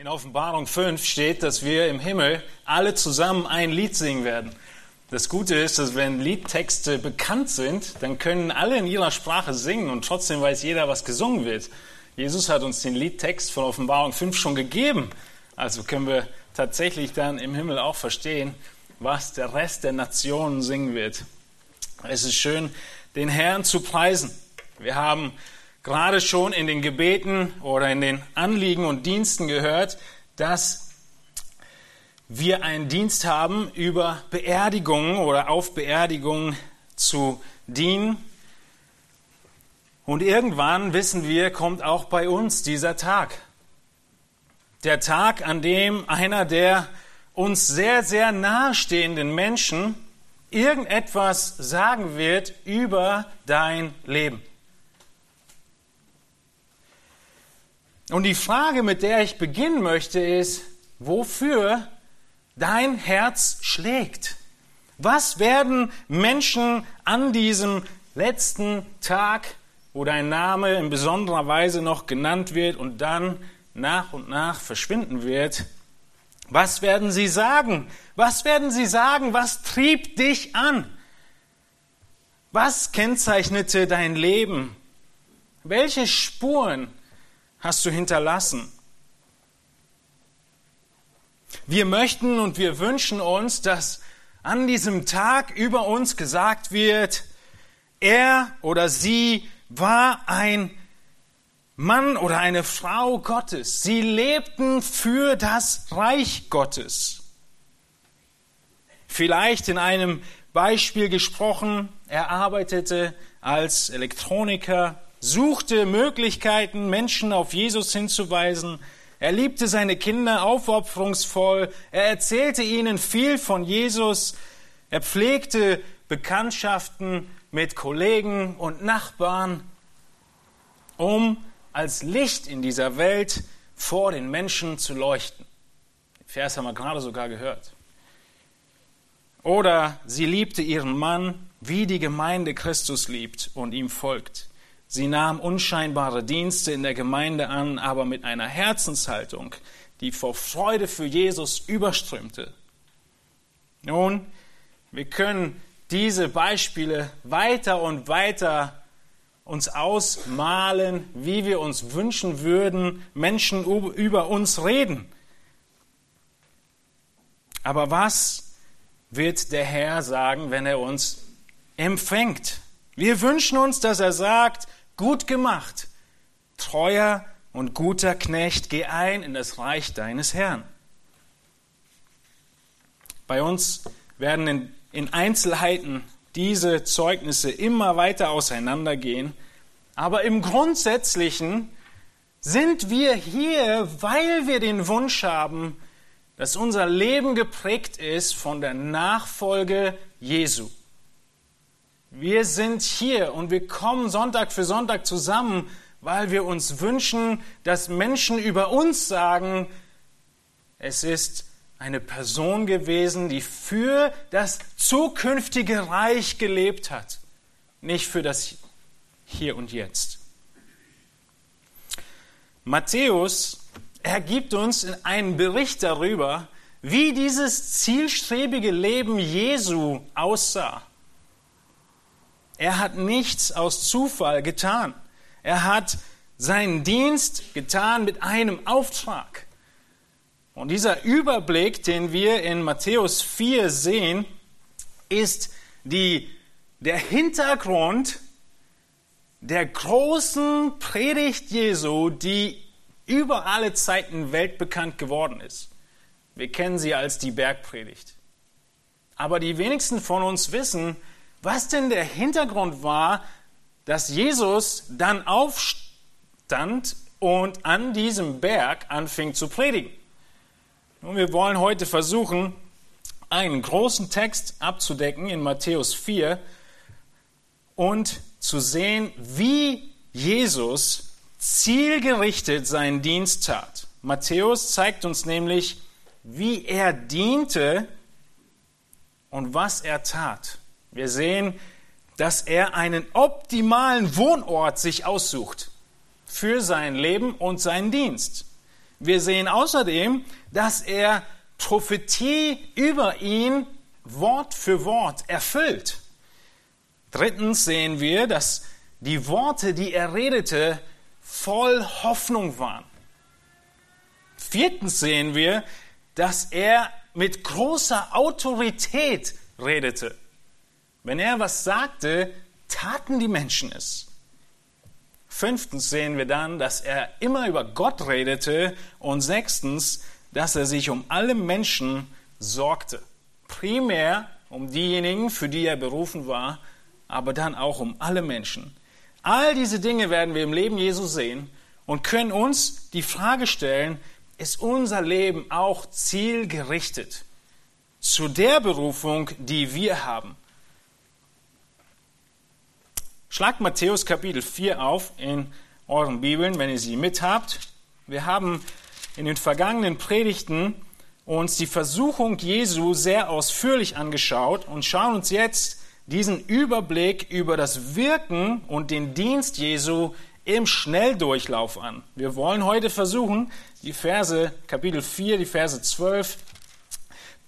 In Offenbarung 5 steht, dass wir im Himmel alle zusammen ein Lied singen werden. Das Gute ist, dass wenn Liedtexte bekannt sind, dann können alle in ihrer Sprache singen und trotzdem weiß jeder, was gesungen wird. Jesus hat uns den Liedtext von Offenbarung 5 schon gegeben. Also können wir tatsächlich dann im Himmel auch verstehen, was der Rest der Nationen singen wird. Es ist schön, den Herrn zu preisen. Wir haben gerade schon in den Gebeten oder in den Anliegen und Diensten gehört, dass wir einen Dienst haben, über Beerdigungen oder auf Beerdigungen zu dienen. Und irgendwann, wissen wir, kommt auch bei uns dieser Tag. Der Tag, an dem einer der uns sehr, sehr nahestehenden Menschen irgendetwas sagen wird über dein Leben. Und die Frage, mit der ich beginnen möchte, ist, wofür dein Herz schlägt. Was werden Menschen an diesem letzten Tag, wo dein Name in besonderer Weise noch genannt wird und dann nach und nach verschwinden wird, was werden sie sagen? Was werden sie sagen? Was trieb dich an? Was kennzeichnete dein Leben? Welche Spuren hast du hinterlassen? Wir möchten und wir wünschen uns, dass an diesem Tag über uns gesagt wird, er oder sie war ein Mann oder eine Frau Gottes. Sie lebten für das Reich Gottes. Vielleicht in einem Beispiel gesprochen, er arbeitete als Elektroniker suchte Möglichkeiten, Menschen auf Jesus hinzuweisen. Er liebte seine Kinder aufopferungsvoll. Er erzählte ihnen viel von Jesus. Er pflegte Bekanntschaften mit Kollegen und Nachbarn, um als Licht in dieser Welt vor den Menschen zu leuchten. Den Vers haben wir gerade sogar gehört. Oder sie liebte ihren Mann, wie die Gemeinde Christus liebt und ihm folgt. Sie nahm unscheinbare Dienste in der Gemeinde an, aber mit einer Herzenshaltung, die vor Freude für Jesus überströmte. Nun, wir können diese Beispiele weiter und weiter uns ausmalen, wie wir uns wünschen würden, Menschen über uns reden. Aber was wird der Herr sagen, wenn er uns empfängt? Wir wünschen uns, dass er sagt, Gut gemacht, treuer und guter Knecht, geh ein in das Reich deines Herrn. Bei uns werden in, in Einzelheiten diese Zeugnisse immer weiter auseinandergehen, aber im Grundsätzlichen sind wir hier, weil wir den Wunsch haben, dass unser Leben geprägt ist von der Nachfolge Jesu. Wir sind hier und wir kommen Sonntag für Sonntag zusammen, weil wir uns wünschen, dass Menschen über uns sagen, es ist eine Person gewesen, die für das zukünftige Reich gelebt hat, nicht für das Hier und Jetzt. Matthäus ergibt uns einen Bericht darüber, wie dieses zielstrebige Leben Jesu aussah. Er hat nichts aus Zufall getan. Er hat seinen Dienst getan mit einem Auftrag. Und dieser Überblick, den wir in Matthäus 4 sehen, ist die, der Hintergrund der großen Predigt Jesu, die über alle Zeiten weltbekannt geworden ist. Wir kennen sie als die Bergpredigt. Aber die wenigsten von uns wissen, was denn der Hintergrund war, dass Jesus dann aufstand und an diesem Berg anfing zu predigen. Nun, wir wollen heute versuchen, einen großen Text abzudecken in Matthäus 4 und zu sehen, wie Jesus zielgerichtet seinen Dienst tat. Matthäus zeigt uns nämlich, wie er diente und was er tat. Wir sehen, dass er einen optimalen Wohnort sich aussucht für sein Leben und seinen Dienst. wir sehen außerdem, dass er Prophetie über ihn Wort für Wort erfüllt. Drittens sehen wir, dass die Worte, die er redete, voll Hoffnung waren. Viertens sehen wir, dass er mit großer Autorität redete. Wenn er was sagte, taten die Menschen es. Fünftens sehen wir dann, dass er immer über Gott redete und sechstens, dass er sich um alle Menschen sorgte. Primär um diejenigen, für die er berufen war, aber dann auch um alle Menschen. All diese Dinge werden wir im Leben Jesu sehen und können uns die Frage stellen, ist unser Leben auch zielgerichtet zu der Berufung, die wir haben? Schlagt Matthäus Kapitel 4 auf in euren Bibeln, wenn ihr sie mit habt. Wir haben in den vergangenen Predigten uns die Versuchung Jesu sehr ausführlich angeschaut und schauen uns jetzt diesen Überblick über das Wirken und den Dienst Jesu im Schnelldurchlauf an. Wir wollen heute versuchen, die Verse, Kapitel 4, die Verse 12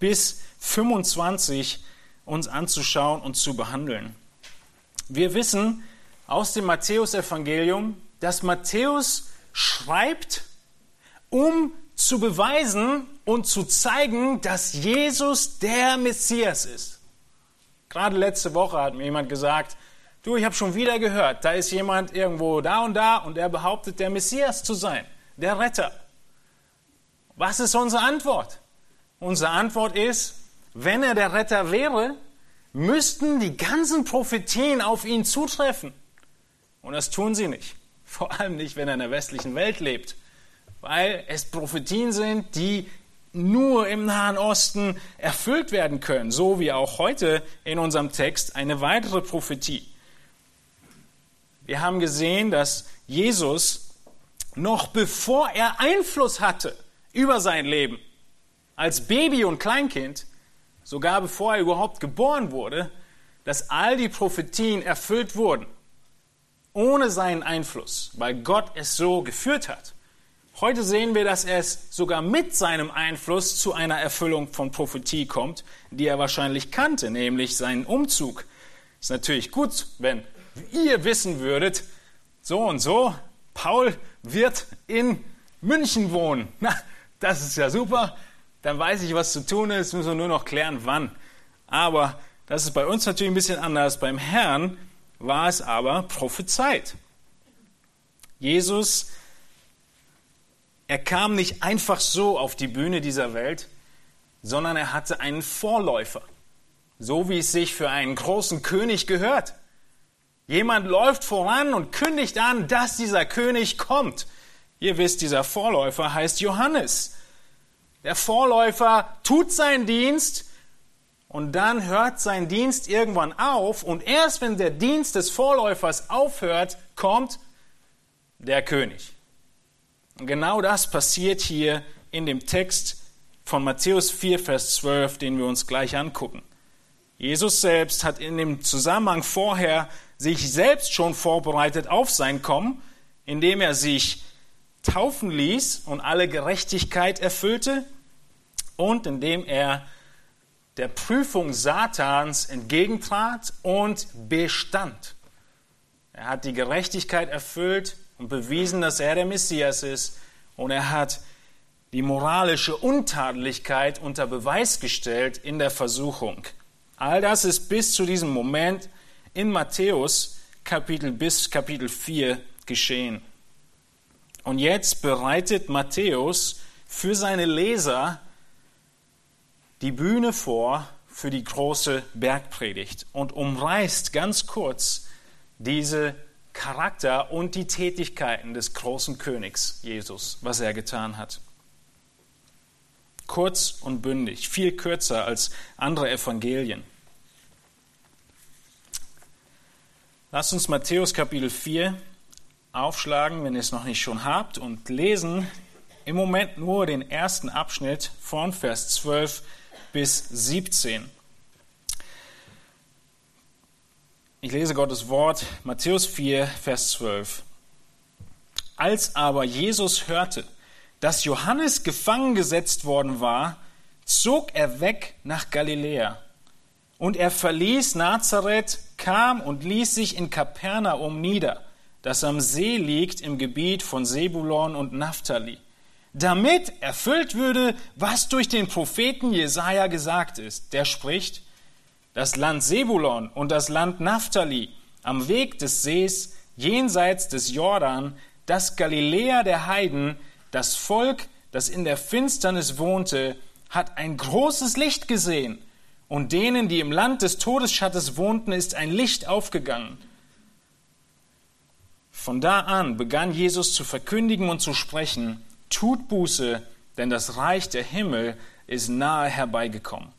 bis 25 uns anzuschauen und zu behandeln. Wir wissen aus dem Matthäusevangelium, dass Matthäus schreibt, um zu beweisen und zu zeigen, dass Jesus der Messias ist. Gerade letzte Woche hat mir jemand gesagt, du, ich habe schon wieder gehört, da ist jemand irgendwo da und da und er behauptet, der Messias zu sein, der Retter. Was ist unsere Antwort? Unsere Antwort ist, wenn er der Retter wäre, müssten die ganzen Prophetien auf ihn zutreffen. Und das tun sie nicht. Vor allem nicht, wenn er in der westlichen Welt lebt. Weil es Prophetien sind, die nur im Nahen Osten erfüllt werden können, so wie auch heute in unserem Text eine weitere Prophetie. Wir haben gesehen, dass Jesus noch bevor er Einfluss hatte über sein Leben, als Baby und Kleinkind, sogar bevor er überhaupt geboren wurde, dass all die Prophetien erfüllt wurden, ohne seinen Einfluss, weil Gott es so geführt hat. Heute sehen wir, dass es sogar mit seinem Einfluss zu einer Erfüllung von Prophetie kommt, die er wahrscheinlich kannte, nämlich seinen Umzug. Ist natürlich gut, wenn ihr wissen würdet, so und so, Paul wird in München wohnen. Na, das ist ja super. Dann weiß ich, was zu tun ist, müssen wir nur noch klären, wann. Aber das ist bei uns natürlich ein bisschen anders. Beim Herrn war es aber prophezeit. Jesus er kam nicht einfach so auf die Bühne dieser Welt, sondern er hatte einen Vorläufer, so wie es sich für einen großen König gehört. Jemand läuft voran und kündigt an, dass dieser König kommt. Ihr wisst, dieser Vorläufer heißt Johannes. Der Vorläufer tut seinen Dienst und dann hört sein Dienst irgendwann auf und erst wenn der Dienst des Vorläufers aufhört, kommt der König. Und genau das passiert hier in dem Text von Matthäus 4, Vers 12, den wir uns gleich angucken. Jesus selbst hat in dem Zusammenhang vorher sich selbst schon vorbereitet auf sein Kommen, indem er sich taufen ließ und alle Gerechtigkeit erfüllte und indem er der Prüfung Satans entgegentrat und bestand. Er hat die Gerechtigkeit erfüllt und bewiesen, dass er der Messias ist. Und er hat die moralische Untadeligkeit unter Beweis gestellt in der Versuchung. All das ist bis zu diesem Moment in Matthäus Kapitel bis Kapitel 4 geschehen. Und jetzt bereitet Matthäus für seine Leser die Bühne vor für die große Bergpredigt und umreißt ganz kurz diese Charakter und die Tätigkeiten des großen Königs Jesus, was er getan hat. Kurz und bündig, viel kürzer als andere Evangelien. Lasst uns Matthäus Kapitel 4 aufschlagen, wenn ihr es noch nicht schon habt, und lesen im Moment nur den ersten Abschnitt von Vers 12 bis 17. Ich lese Gottes Wort, Matthäus 4, Vers 12. Als aber Jesus hörte, dass Johannes gefangen gesetzt worden war, zog er weg nach Galiläa. Und er verließ Nazareth, kam und ließ sich in Kapernaum nieder, das am See liegt im Gebiet von Sebulon und Naphtali, damit erfüllt würde, was durch den Propheten Jesaja gesagt ist. Der spricht, das Land Sebulon und das Land Naphtali am Weg des Sees jenseits des Jordan, das Galiläa der Heiden, das Volk, das in der Finsternis wohnte, hat ein großes Licht gesehen, und denen, die im Land des Todesschattes wohnten, ist ein Licht aufgegangen. Von da an begann Jesus zu verkündigen und zu sprechen, tut Buße, denn das Reich der Himmel ist nahe herbeigekommen.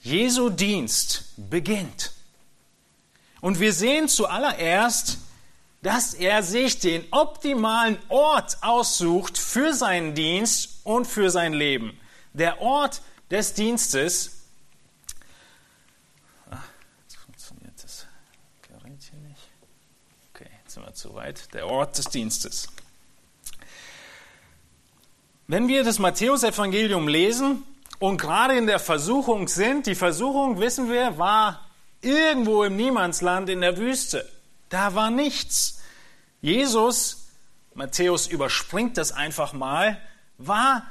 Jesu Dienst beginnt. Und wir sehen zuallererst, dass er sich den optimalen Ort aussucht für seinen Dienst und für sein Leben. Der Ort des Dienstes. Ach, jetzt funktioniert das Gerät hier nicht. Okay, jetzt sind wir zu weit. Der Ort des Dienstes. Wenn wir das Matthäusevangelium lesen und gerade in der Versuchung sind, die Versuchung, wissen wir, war irgendwo im Niemandsland in der Wüste. Da war nichts. Jesus, Matthäus überspringt das einfach mal, war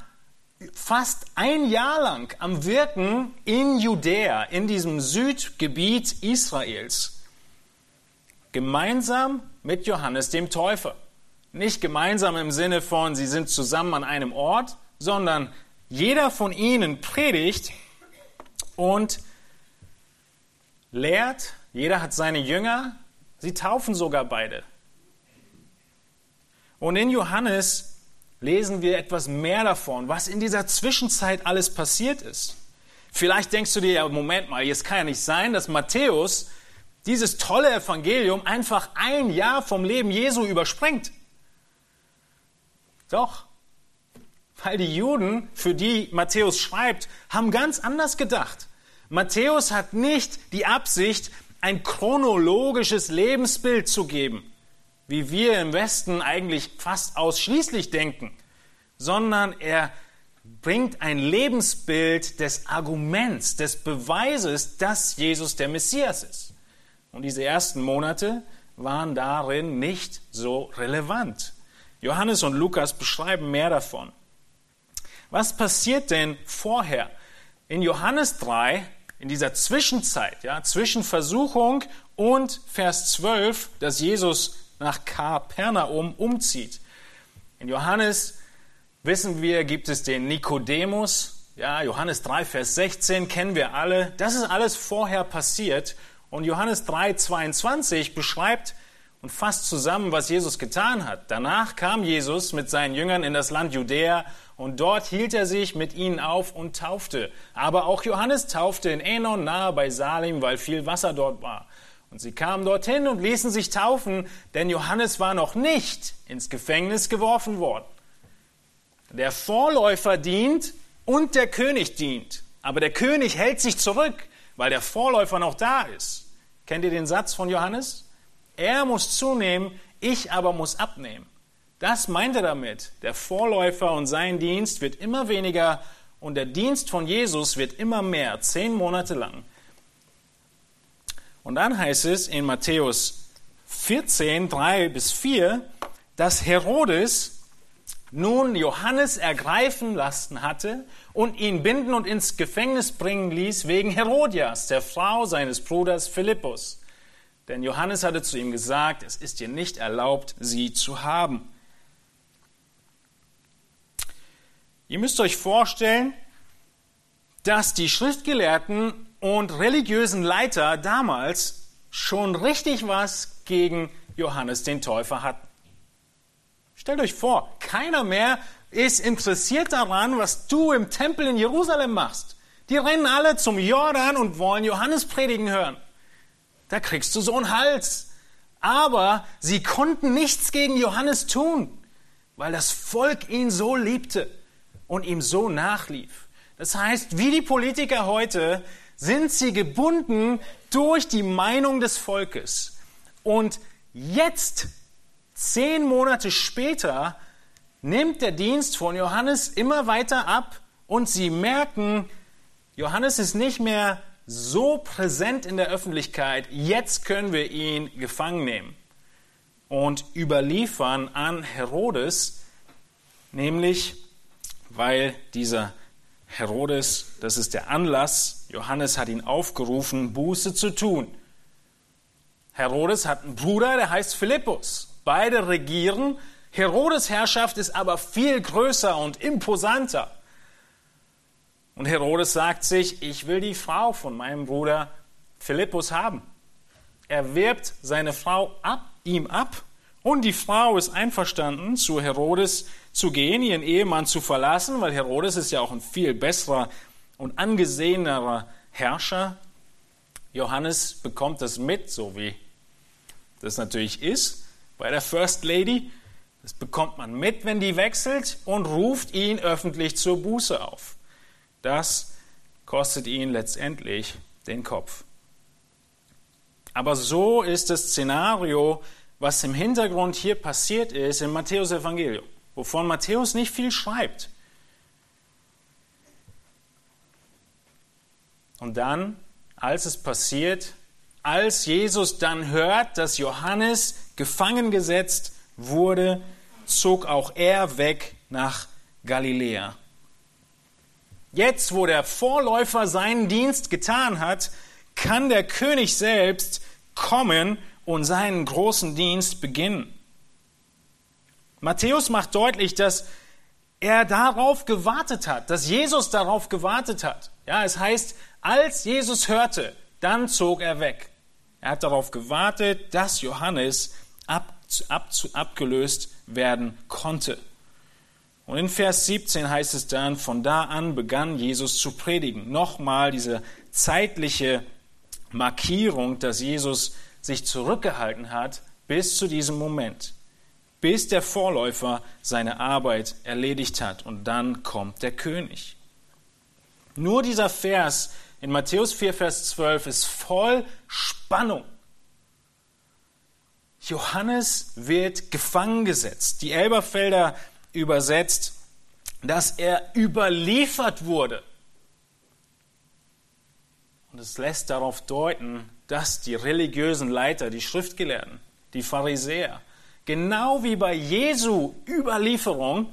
fast ein Jahr lang am Wirken in Judäa, in diesem Südgebiet Israels, gemeinsam mit Johannes dem Täufer. Nicht gemeinsam im Sinne von, sie sind zusammen an einem Ort, sondern jeder von ihnen predigt und lehrt, jeder hat seine Jünger, sie taufen sogar beide. Und in Johannes lesen wir etwas mehr davon, was in dieser Zwischenzeit alles passiert ist. Vielleicht denkst du dir ja, Moment mal, jetzt kann ja nicht sein, dass Matthäus dieses tolle Evangelium einfach ein Jahr vom Leben Jesu überspringt. Doch, weil die Juden, für die Matthäus schreibt, haben ganz anders gedacht. Matthäus hat nicht die Absicht, ein chronologisches Lebensbild zu geben, wie wir im Westen eigentlich fast ausschließlich denken, sondern er bringt ein Lebensbild des Arguments, des Beweises, dass Jesus der Messias ist. Und diese ersten Monate waren darin nicht so relevant. Johannes und Lukas beschreiben mehr davon. Was passiert denn vorher? In Johannes 3 in dieser Zwischenzeit, ja, zwischen Versuchung und Vers 12, dass Jesus nach Kapernaum umzieht. In Johannes wissen wir, gibt es den Nikodemus, ja, Johannes 3, Vers 16 kennen wir alle. Das ist alles vorher passiert. Und Johannes 3, 22 beschreibt und fasst zusammen, was Jesus getan hat. Danach kam Jesus mit seinen Jüngern in das Land Judäa und dort hielt er sich mit ihnen auf und taufte. Aber auch Johannes taufte in Enon nahe bei Salim, weil viel Wasser dort war. Und sie kamen dorthin und ließen sich taufen, denn Johannes war noch nicht ins Gefängnis geworfen worden. Der Vorläufer dient und der König dient. Aber der König hält sich zurück, weil der Vorläufer noch da ist. Kennt ihr den Satz von Johannes? Er muss zunehmen, ich aber muss abnehmen. Das meint er damit. Der Vorläufer und sein Dienst wird immer weniger und der Dienst von Jesus wird immer mehr, zehn Monate lang. Und dann heißt es in Matthäus 14, 3 bis 4, dass Herodes nun Johannes ergreifen lassen hatte und ihn binden und ins Gefängnis bringen ließ wegen Herodias, der Frau seines Bruders Philippus. Denn Johannes hatte zu ihm gesagt, es ist dir nicht erlaubt, sie zu haben. Ihr müsst euch vorstellen, dass die Schriftgelehrten und religiösen Leiter damals schon richtig was gegen Johannes den Täufer hatten. Stellt euch vor, keiner mehr ist interessiert daran, was du im Tempel in Jerusalem machst. Die rennen alle zum Jordan und wollen Johannes predigen hören. Da kriegst du so einen Hals. Aber sie konnten nichts gegen Johannes tun, weil das Volk ihn so liebte und ihm so nachlief. Das heißt, wie die Politiker heute sind sie gebunden durch die Meinung des Volkes. Und jetzt zehn Monate später nimmt der Dienst von Johannes immer weiter ab und sie merken, Johannes ist nicht mehr so präsent in der Öffentlichkeit, jetzt können wir ihn gefangen nehmen und überliefern an Herodes, nämlich weil dieser Herodes, das ist der Anlass, Johannes hat ihn aufgerufen, Buße zu tun. Herodes hat einen Bruder, der heißt Philippus. Beide regieren. Herodes Herrschaft ist aber viel größer und imposanter. Und Herodes sagt sich, ich will die Frau von meinem Bruder Philippus haben. Er wirbt seine Frau ab, ihm ab und die Frau ist einverstanden, zu Herodes zu gehen, ihren Ehemann zu verlassen, weil Herodes ist ja auch ein viel besserer und angesehenerer Herrscher. Johannes bekommt das mit, so wie das natürlich ist bei der First Lady. Das bekommt man mit, wenn die wechselt und ruft ihn öffentlich zur Buße auf. Das kostet ihn letztendlich den Kopf. Aber so ist das Szenario, was im Hintergrund hier passiert ist im Matthäus Evangelium, wovon Matthäus nicht viel schreibt. Und dann, als es passiert, als Jesus dann hört, dass Johannes gefangen gesetzt wurde, zog auch er weg nach Galiläa. Jetzt, wo der Vorläufer seinen Dienst getan hat, kann der König selbst kommen und seinen großen Dienst beginnen. Matthäus macht deutlich, dass er darauf gewartet hat, dass Jesus darauf gewartet hat. Ja, es heißt, als Jesus hörte, dann zog er weg. Er hat darauf gewartet, dass Johannes ab, ab, abgelöst werden konnte. Und in Vers 17 heißt es dann, von da an begann Jesus zu predigen. Nochmal diese zeitliche Markierung, dass Jesus sich zurückgehalten hat bis zu diesem Moment, bis der Vorläufer seine Arbeit erledigt hat und dann kommt der König. Nur dieser Vers in Matthäus 4, Vers 12 ist voll Spannung. Johannes wird gefangen gesetzt. Die Elberfelder übersetzt, dass er überliefert wurde. Und es lässt darauf deuten, dass die religiösen Leiter, die Schriftgelehrten, die Pharisäer, genau wie bei Jesu Überlieferung,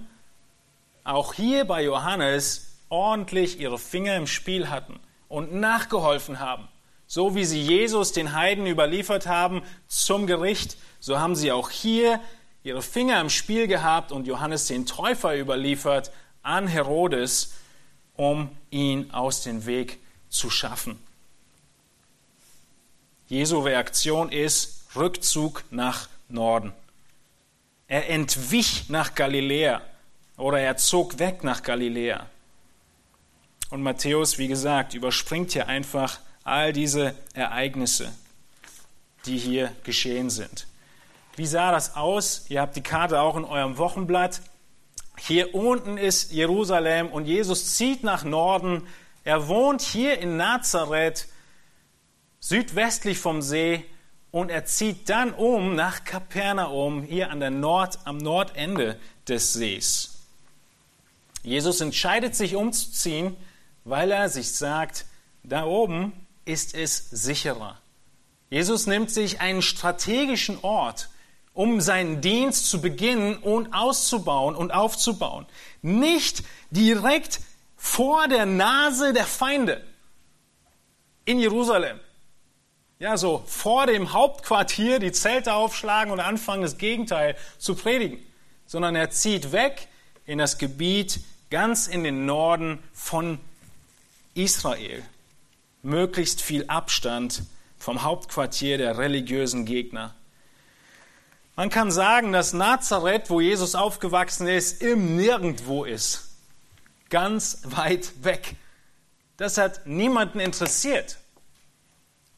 auch hier bei Johannes ordentlich ihre Finger im Spiel hatten und nachgeholfen haben. So wie sie Jesus den Heiden überliefert haben zum Gericht, so haben sie auch hier ihre Finger im Spiel gehabt und Johannes den Täufer überliefert an Herodes, um ihn aus dem Weg zu schaffen. Jesu Reaktion ist Rückzug nach Norden. Er entwich nach Galiläa oder er zog weg nach Galiläa. Und Matthäus, wie gesagt, überspringt hier einfach all diese Ereignisse, die hier geschehen sind. Wie sah das aus? Ihr habt die Karte auch in eurem Wochenblatt. Hier unten ist Jerusalem und Jesus zieht nach Norden. Er wohnt hier in Nazareth, südwestlich vom See, und er zieht dann um nach Kapernaum, hier an der Nord, am Nordende des Sees. Jesus entscheidet sich umzuziehen, weil er sich sagt, da oben ist es sicherer. Jesus nimmt sich einen strategischen Ort, um seinen Dienst zu beginnen und auszubauen und aufzubauen. Nicht direkt vor der Nase der Feinde in Jerusalem. Ja, so vor dem Hauptquartier die Zelte aufschlagen und anfangen, das Gegenteil zu predigen. Sondern er zieht weg in das Gebiet ganz in den Norden von Israel. Möglichst viel Abstand vom Hauptquartier der religiösen Gegner. Man kann sagen, dass Nazareth, wo Jesus aufgewachsen ist, im Nirgendwo ist. Ganz weit weg. Das hat niemanden interessiert.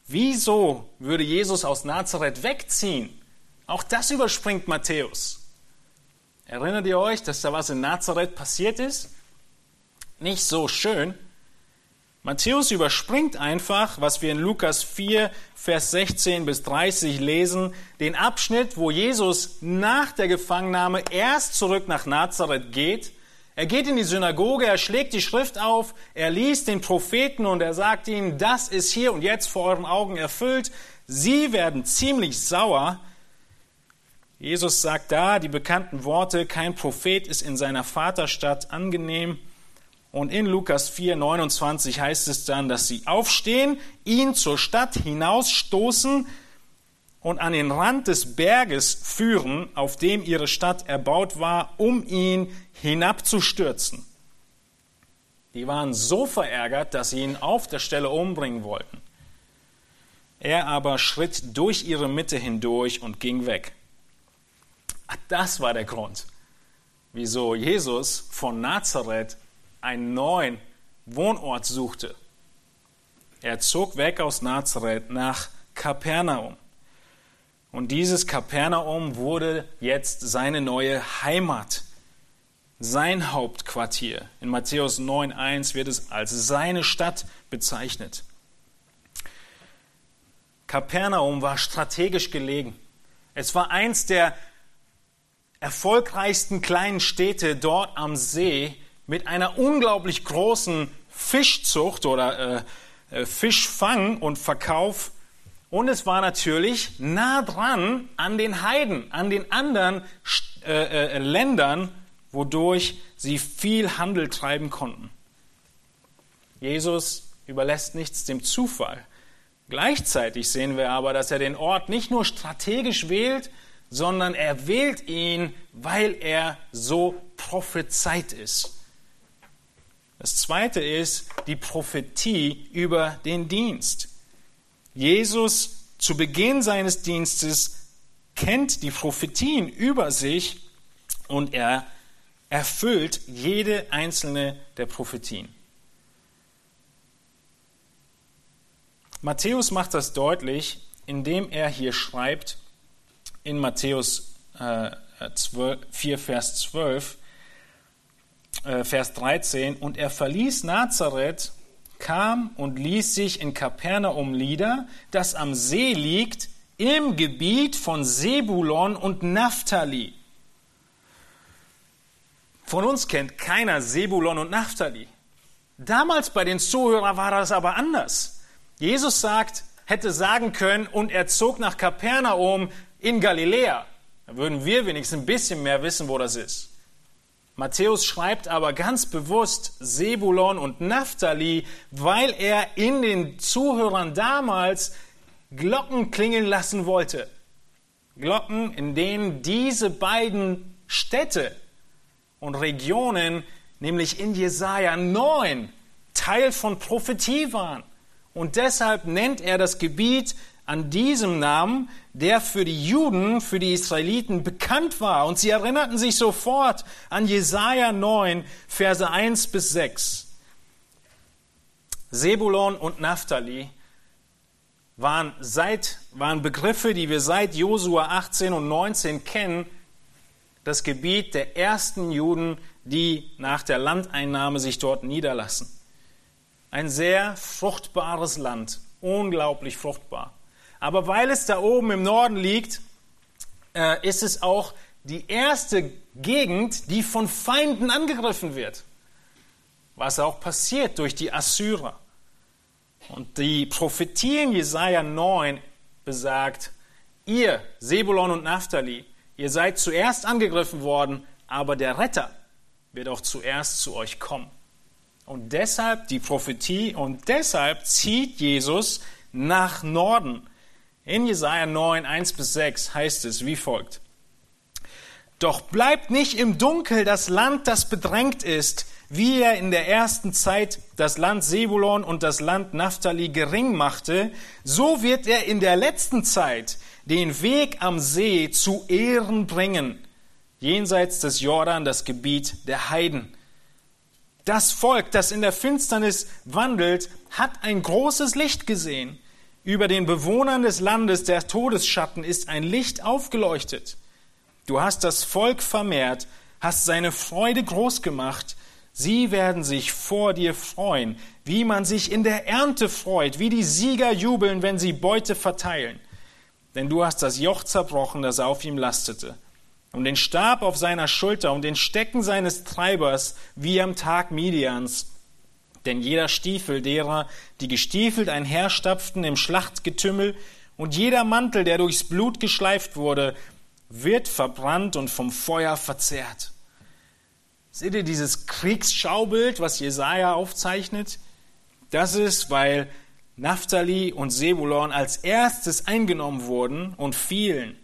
Wieso würde Jesus aus Nazareth wegziehen? Auch das überspringt Matthäus. Erinnert ihr euch, dass da was in Nazareth passiert ist? Nicht so schön. Matthäus überspringt einfach, was wir in Lukas 4, Vers 16 bis 30 lesen, den Abschnitt, wo Jesus nach der Gefangennahme erst zurück nach Nazareth geht. Er geht in die Synagoge, er schlägt die Schrift auf, er liest den Propheten und er sagt ihnen, das ist hier und jetzt vor euren Augen erfüllt. Sie werden ziemlich sauer. Jesus sagt da die bekannten Worte, kein Prophet ist in seiner Vaterstadt angenehm. Und in Lukas 4, 29 heißt es dann, dass sie aufstehen, ihn zur Stadt hinausstoßen und an den Rand des Berges führen, auf dem ihre Stadt erbaut war, um ihn hinabzustürzen. Die waren so verärgert, dass sie ihn auf der Stelle umbringen wollten. Er aber schritt durch ihre Mitte hindurch und ging weg. Das war der Grund, wieso Jesus von Nazareth einen neuen Wohnort suchte. Er zog weg aus Nazareth nach Kapernaum. Und dieses Kapernaum wurde jetzt seine neue Heimat, sein Hauptquartier. In Matthäus 9.1 wird es als seine Stadt bezeichnet. Kapernaum war strategisch gelegen. Es war eins der erfolgreichsten kleinen Städte dort am See mit einer unglaublich großen Fischzucht oder äh, äh, Fischfang und Verkauf. Und es war natürlich nah dran an den Heiden, an den anderen äh, äh, Ländern, wodurch sie viel Handel treiben konnten. Jesus überlässt nichts dem Zufall. Gleichzeitig sehen wir aber, dass er den Ort nicht nur strategisch wählt, sondern er wählt ihn, weil er so prophezeit ist. Das zweite ist die Prophetie über den Dienst. Jesus zu Beginn seines Dienstes kennt die Prophetien über sich und er erfüllt jede einzelne der Prophetien. Matthäus macht das deutlich, indem er hier schreibt in Matthäus 4, Vers 12, äh, Vers 13, und er verließ Nazareth, kam und ließ sich in Kapernaum nieder, das am See liegt, im Gebiet von Sebulon und Naphtali. Von uns kennt keiner Sebulon und Naphtali. Damals bei den Zuhörern war das aber anders. Jesus sagt, hätte sagen können, und er zog nach Kapernaum in Galiläa. Da würden wir wenigstens ein bisschen mehr wissen, wo das ist. Matthäus schreibt aber ganz bewusst Sebulon und Naphtali, weil er in den Zuhörern damals Glocken klingeln lassen wollte. Glocken, in denen diese beiden Städte und Regionen, nämlich in Jesaja 9, Teil von Prophetie waren. Und deshalb nennt er das Gebiet an diesem Namen, der für die Juden, für die Israeliten bekannt war. Und sie erinnerten sich sofort an Jesaja 9, Verse 1 bis 6. Sebulon und Naphtali waren, seit, waren Begriffe, die wir seit Josua 18 und 19 kennen, das Gebiet der ersten Juden, die nach der Landeinnahme sich dort niederlassen. Ein sehr fruchtbares Land, unglaublich fruchtbar. Aber weil es da oben im Norden liegt, äh, ist es auch die erste Gegend, die von Feinden angegriffen wird. Was auch passiert durch die Assyrer. Und die Prophetie in Jesaja 9 besagt, ihr, Sebulon und Naphtali, ihr seid zuerst angegriffen worden, aber der Retter wird auch zuerst zu euch kommen. Und deshalb die Prophetie und deshalb zieht Jesus nach Norden. In Jesaja 9, 1 bis 6 heißt es wie folgt. Doch bleibt nicht im Dunkel das Land, das bedrängt ist, wie er in der ersten Zeit das Land Sebulon und das Land Naphtali gering machte, so wird er in der letzten Zeit den Weg am See zu Ehren bringen, jenseits des Jordan das Gebiet der Heiden. Das Volk, das in der Finsternis wandelt, hat ein großes Licht gesehen. Über den Bewohnern des Landes der Todesschatten ist ein Licht aufgeleuchtet. Du hast das Volk vermehrt, hast seine Freude groß gemacht, Sie werden sich vor dir freuen, wie man sich in der Ernte freut, wie die Sieger jubeln, wenn sie Beute verteilen. Denn du hast das Joch zerbrochen, das auf ihm lastete, und den Stab auf seiner Schulter und den Stecken seines Treibers, wie am Tag Midians. Denn jeder Stiefel derer, die gestiefelt einherstapften im Schlachtgetümmel, und jeder Mantel, der durchs Blut geschleift wurde, wird verbrannt und vom Feuer verzehrt. Seht ihr dieses Kriegsschaubild, was Jesaja aufzeichnet? Das ist, weil Naphtali und Sebulon als erstes eingenommen wurden und fielen.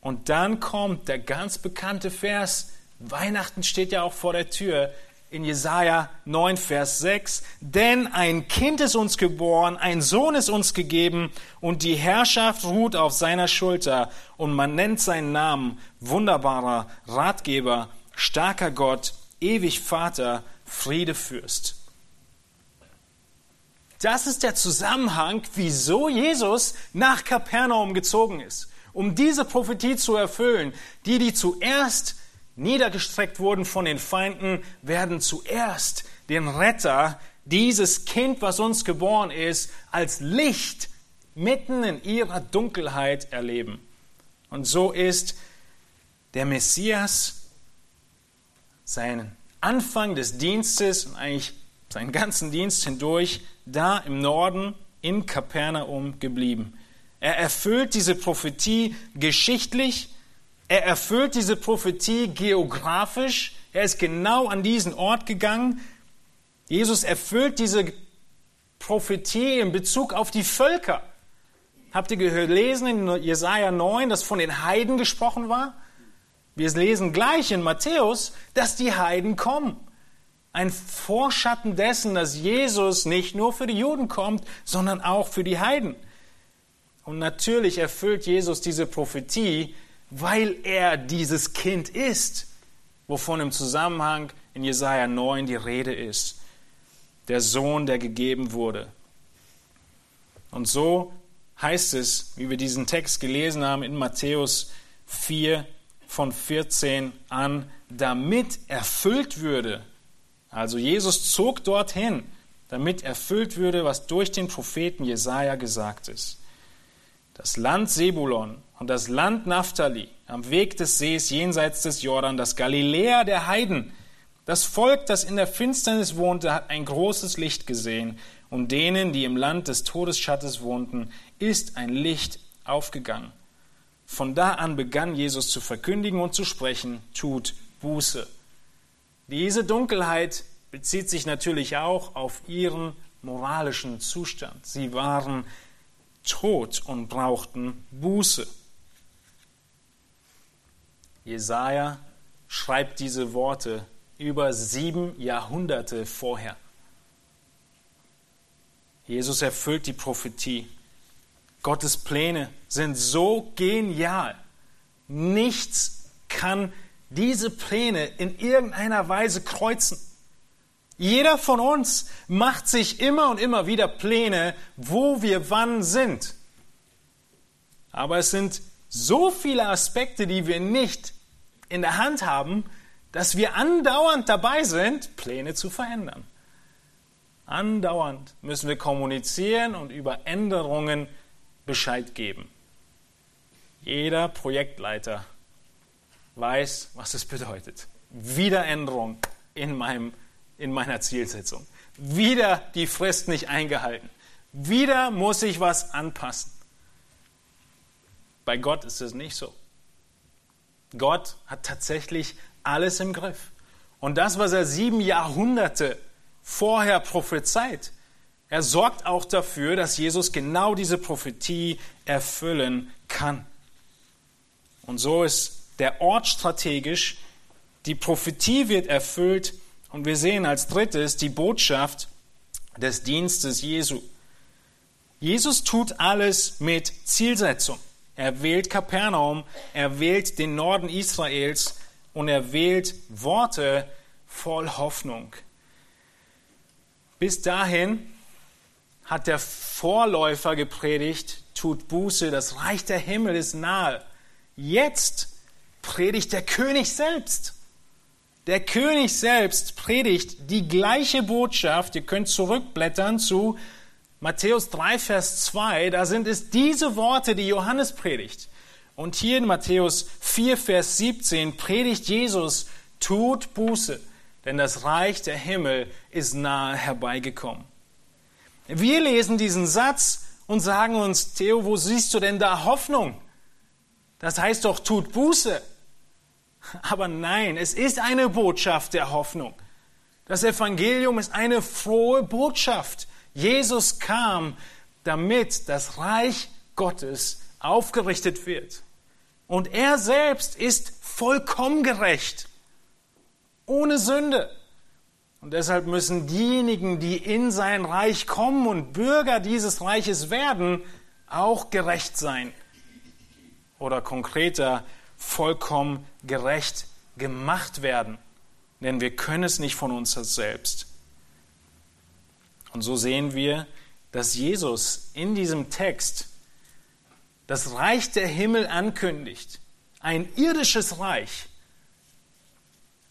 Und dann kommt der ganz bekannte Vers, Weihnachten steht ja auch vor der Tür, in Jesaja 9, Vers 6. Denn ein Kind ist uns geboren, ein Sohn ist uns gegeben und die Herrschaft ruht auf seiner Schulter und man nennt seinen Namen wunderbarer Ratgeber, starker Gott, ewig Vater, Friedefürst. Das ist der Zusammenhang, wieso Jesus nach Kapernaum gezogen ist, um diese Prophetie zu erfüllen. Die, die zuerst niedergestreckt wurden von den Feinden, werden zuerst den Retter, dieses Kind, was uns geboren ist, als Licht mitten in ihrer Dunkelheit erleben. Und so ist der Messias seinen Anfang des Dienstes und eigentlich seinen ganzen Dienst hindurch da im Norden in Kapernaum geblieben. Er erfüllt diese Prophetie geschichtlich, er erfüllt diese Prophetie geografisch, er ist genau an diesen Ort gegangen. Jesus erfüllt diese Prophetie in Bezug auf die Völker. Habt ihr gelesen in Jesaja 9, dass von den Heiden gesprochen war? Wir lesen gleich in Matthäus, dass die Heiden kommen. Ein Vorschatten dessen, dass Jesus nicht nur für die Juden kommt, sondern auch für die Heiden. Und natürlich erfüllt Jesus diese Prophetie, weil er dieses Kind ist, wovon im Zusammenhang in Jesaja 9 die Rede ist. Der Sohn, der gegeben wurde. Und so heißt es, wie wir diesen Text gelesen haben in Matthäus 4, von 14 an, damit erfüllt würde. Also Jesus zog dorthin, damit erfüllt würde, was durch den Propheten Jesaja gesagt ist. Das Land Sebulon und das Land Naphtali am Weg des Sees jenseits des Jordan, das Galiläa der Heiden, das Volk, das in der Finsternis wohnte, hat ein großes Licht gesehen, und denen, die im Land des Todesschattes wohnten, ist ein Licht aufgegangen. Von da an begann Jesus zu verkündigen und zu sprechen, tut Buße. Diese Dunkelheit bezieht sich natürlich auch auf ihren moralischen Zustand. Sie waren tot und brauchten Buße. Jesaja schreibt diese Worte über sieben Jahrhunderte vorher. Jesus erfüllt die Prophetie. Gottes Pläne sind so genial. Nichts kann diese Pläne in irgendeiner Weise kreuzen. Jeder von uns macht sich immer und immer wieder Pläne, wo wir wann sind. Aber es sind so viele Aspekte, die wir nicht in der Hand haben, dass wir andauernd dabei sind, Pläne zu verändern. Andauernd müssen wir kommunizieren und über Änderungen Bescheid geben. Jeder Projektleiter weiß, was es bedeutet. Wiederänderung in, meinem, in meiner Zielsetzung. Wieder die Frist nicht eingehalten. Wieder muss ich was anpassen. Bei Gott ist es nicht so. Gott hat tatsächlich alles im Griff. Und das, was er sieben Jahrhunderte vorher prophezeit, er sorgt auch dafür, dass Jesus genau diese Prophetie erfüllen kann. Und so ist der Ort strategisch, die Prophetie wird erfüllt und wir sehen als drittes die Botschaft des Dienstes Jesu. Jesus tut alles mit Zielsetzung. Er wählt Kapernaum, er wählt den Norden Israels und er wählt Worte voll Hoffnung. Bis dahin hat der Vorläufer gepredigt, tut Buße, das Reich der Himmel ist nahe. Jetzt predigt der König selbst. Der König selbst predigt die gleiche Botschaft. Ihr könnt zurückblättern zu Matthäus 3, Vers 2. Da sind es diese Worte, die Johannes predigt. Und hier in Matthäus 4, Vers 17 predigt Jesus, tut Buße, denn das Reich der Himmel ist nahe herbeigekommen. Wir lesen diesen Satz und sagen uns, Theo, wo siehst du denn da Hoffnung? Das heißt doch, tut Buße. Aber nein, es ist eine Botschaft der Hoffnung. Das Evangelium ist eine frohe Botschaft. Jesus kam, damit das Reich Gottes aufgerichtet wird. Und er selbst ist vollkommen gerecht, ohne Sünde. Und deshalb müssen diejenigen, die in sein Reich kommen und Bürger dieses Reiches werden, auch gerecht sein. Oder konkreter, vollkommen gerecht gemacht werden. Denn wir können es nicht von uns selbst. Und so sehen wir, dass Jesus in diesem Text das Reich der Himmel ankündigt. Ein irdisches Reich.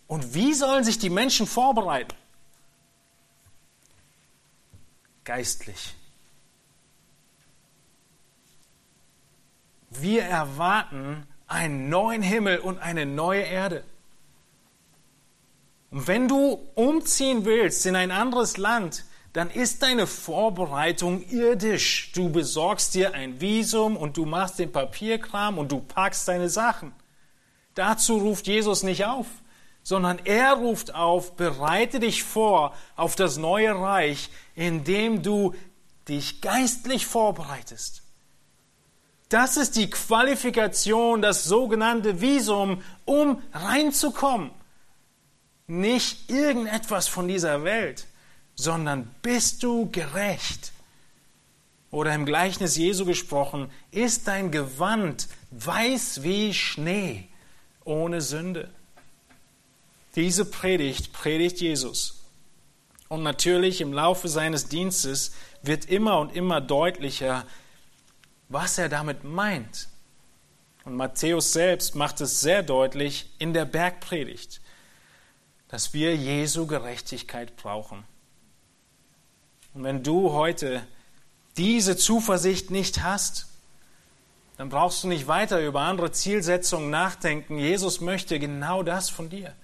Und wie sollen sich die Menschen vorbereiten? geistlich. Wir erwarten einen neuen Himmel und eine neue Erde. Und wenn du umziehen willst in ein anderes Land, dann ist deine Vorbereitung irdisch. Du besorgst dir ein Visum und du machst den Papierkram und du packst deine Sachen. Dazu ruft Jesus nicht auf sondern er ruft auf, bereite dich vor auf das neue Reich, indem du dich geistlich vorbereitest. Das ist die Qualifikation, das sogenannte Visum, um reinzukommen. Nicht irgendetwas von dieser Welt, sondern bist du gerecht. Oder im Gleichnis Jesu gesprochen, ist dein Gewand weiß wie Schnee, ohne Sünde. Diese Predigt predigt Jesus. Und natürlich im Laufe seines Dienstes wird immer und immer deutlicher, was er damit meint. Und Matthäus selbst macht es sehr deutlich in der Bergpredigt, dass wir Jesu Gerechtigkeit brauchen. Und wenn du heute diese Zuversicht nicht hast, dann brauchst du nicht weiter über andere Zielsetzungen nachdenken. Jesus möchte genau das von dir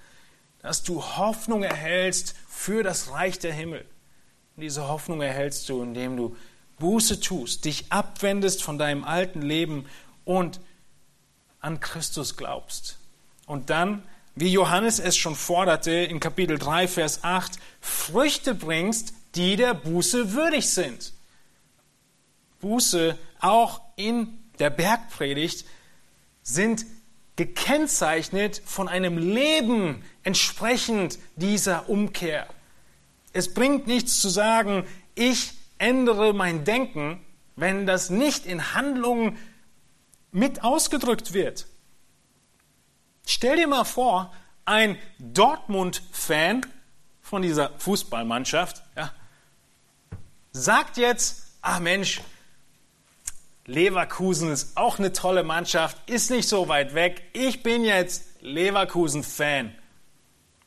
dass du Hoffnung erhältst für das Reich der Himmel. Und diese Hoffnung erhältst du, indem du Buße tust, dich abwendest von deinem alten Leben und an Christus glaubst. Und dann, wie Johannes es schon forderte in Kapitel 3, Vers 8, Früchte bringst, die der Buße würdig sind. Buße auch in der Bergpredigt sind gekennzeichnet von einem Leben entsprechend dieser Umkehr. Es bringt nichts zu sagen, ich ändere mein Denken, wenn das nicht in Handlungen mit ausgedrückt wird. Stell dir mal vor, ein Dortmund-Fan von dieser Fußballmannschaft ja, sagt jetzt, ach Mensch, Leverkusen ist auch eine tolle Mannschaft, ist nicht so weit weg. Ich bin jetzt Leverkusen-Fan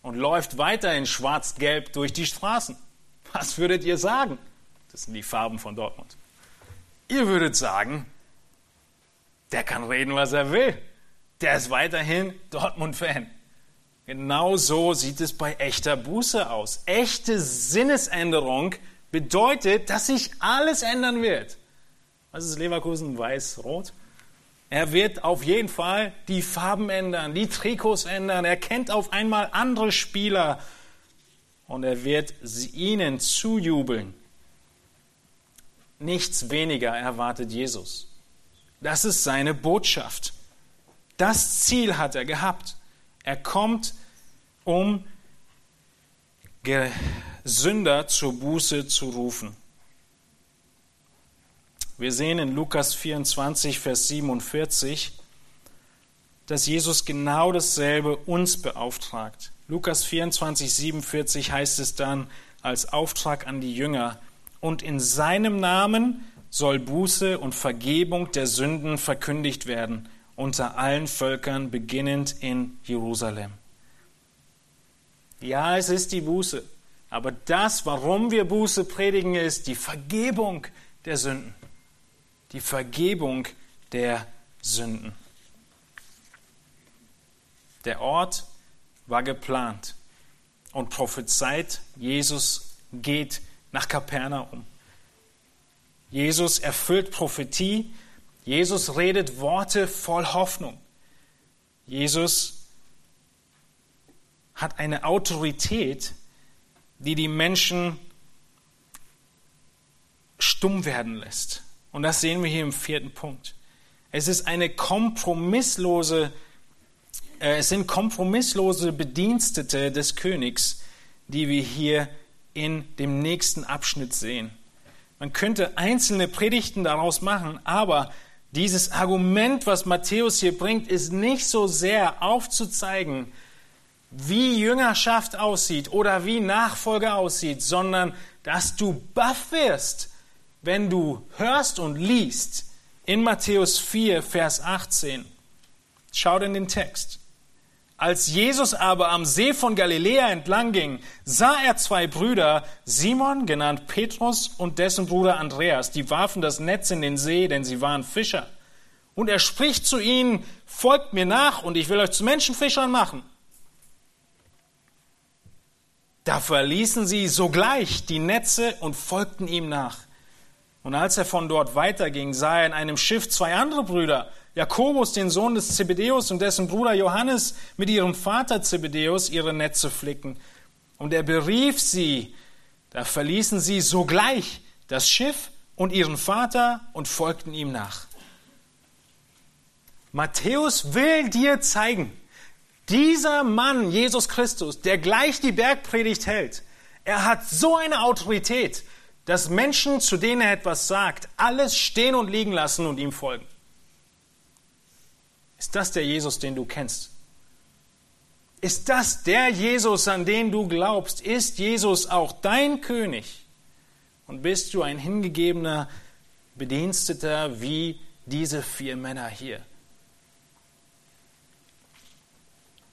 und läuft weiter in schwarz-gelb durch die Straßen. Was würdet ihr sagen? Das sind die Farben von Dortmund. Ihr würdet sagen, der kann reden, was er will. Der ist weiterhin Dortmund-Fan. Genau so sieht es bei echter Buße aus. Echte Sinnesänderung bedeutet, dass sich alles ändern wird. Was ist Leverkusen? Weiß-Rot. Er wird auf jeden Fall die Farben ändern, die Trikots ändern. Er kennt auf einmal andere Spieler und er wird ihnen zujubeln. Nichts weniger erwartet Jesus. Das ist seine Botschaft. Das Ziel hat er gehabt. Er kommt, um Sünder zur Buße zu rufen. Wir sehen in Lukas 24, Vers 47, dass Jesus genau dasselbe uns beauftragt. Lukas 24, 47 heißt es dann als Auftrag an die Jünger, und in seinem Namen soll Buße und Vergebung der Sünden verkündigt werden unter allen Völkern, beginnend in Jerusalem. Ja, es ist die Buße. Aber das, warum wir Buße predigen, ist die Vergebung der Sünden. Die Vergebung der Sünden. Der Ort war geplant und prophezeit, Jesus geht nach Kapernaum. Jesus erfüllt Prophetie, Jesus redet Worte voll Hoffnung. Jesus hat eine Autorität, die die Menschen stumm werden lässt. Und das sehen wir hier im vierten Punkt. Es ist eine kompromisslose, äh, es sind kompromisslose Bedienstete des Königs, die wir hier in dem nächsten Abschnitt sehen. Man könnte einzelne Predigten daraus machen, aber dieses Argument, was Matthäus hier bringt, ist nicht so sehr aufzuzeigen, wie Jüngerschaft aussieht oder wie Nachfolge aussieht, sondern dass du baff wirst, wenn du hörst und liest in Matthäus 4, Vers 18. Schaut in den Text. Als Jesus aber am See von Galiläa entlang ging, sah er zwei Brüder, Simon, genannt Petrus, und dessen Bruder Andreas, die warfen das Netz in den See, denn sie waren Fischer. Und er spricht zu ihnen, folgt mir nach und ich will euch zu Menschenfischern machen. Da verließen sie sogleich die Netze und folgten ihm nach. Und als er von dort weiterging, sah er in einem Schiff zwei andere Brüder, Jakobus, den Sohn des Zebedeus, und dessen Bruder Johannes mit ihrem Vater Zebedeus ihre Netze flicken. Und er berief sie, da verließen sie sogleich das Schiff und ihren Vater und folgten ihm nach. Matthäus will dir zeigen, dieser Mann, Jesus Christus, der gleich die Bergpredigt hält, er hat so eine Autorität, dass Menschen, zu denen er etwas sagt, alles stehen und liegen lassen und ihm folgen. Ist das der Jesus, den du kennst? Ist das der Jesus, an den du glaubst? Ist Jesus auch dein König? Und bist du ein hingegebener Bediensteter wie diese vier Männer hier?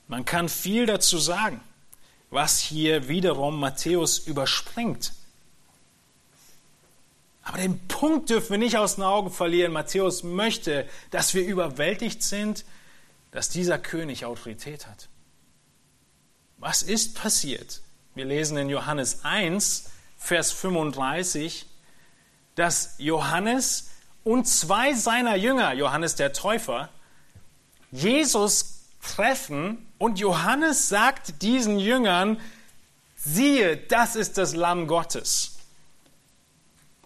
Man kann viel dazu sagen, was hier wiederum Matthäus überspringt. Aber den Punkt dürfen wir nicht aus den Augen verlieren. Matthäus möchte, dass wir überwältigt sind, dass dieser König Autorität hat. Was ist passiert? Wir lesen in Johannes 1, Vers 35, dass Johannes und zwei seiner Jünger, Johannes der Täufer, Jesus treffen und Johannes sagt diesen Jüngern, siehe, das ist das Lamm Gottes.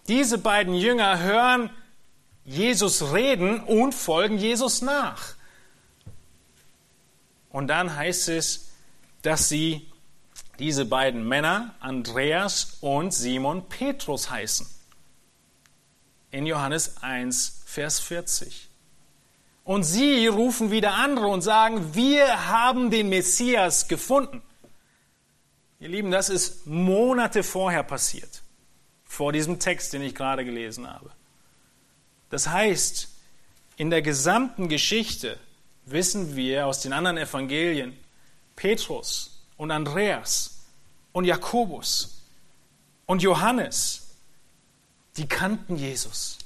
Diese beiden Jünger hören Jesus reden und folgen Jesus nach. Und dann heißt es, dass sie diese beiden Männer, Andreas und Simon Petrus heißen. In Johannes 1, Vers 40. Und sie rufen wieder andere und sagen, wir haben den Messias gefunden. Ihr Lieben, das ist Monate vorher passiert vor diesem Text, den ich gerade gelesen habe. Das heißt, in der gesamten Geschichte wissen wir aus den anderen Evangelien, Petrus und Andreas und Jakobus und Johannes, die kannten Jesus.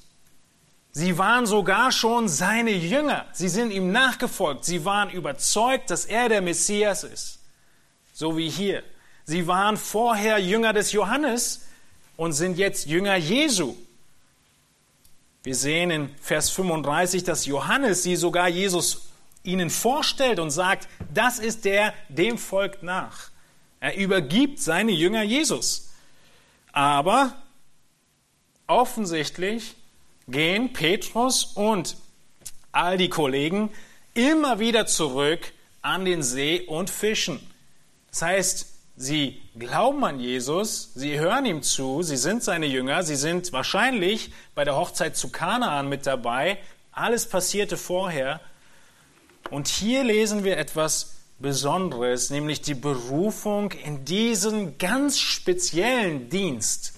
Sie waren sogar schon seine Jünger. Sie sind ihm nachgefolgt. Sie waren überzeugt, dass er der Messias ist. So wie hier. Sie waren vorher Jünger des Johannes, und sind jetzt Jünger Jesu. Wir sehen in Vers 35, dass Johannes sie sogar Jesus ihnen vorstellt und sagt, das ist der, dem folgt nach. Er übergibt seine Jünger Jesus. Aber offensichtlich gehen Petrus und all die Kollegen immer wieder zurück an den See und fischen. Das heißt, Sie glauben an Jesus, sie hören ihm zu, sie sind seine Jünger, sie sind wahrscheinlich bei der Hochzeit zu Kanaan mit dabei. Alles passierte vorher. Und hier lesen wir etwas Besonderes, nämlich die Berufung in diesen ganz speziellen Dienst.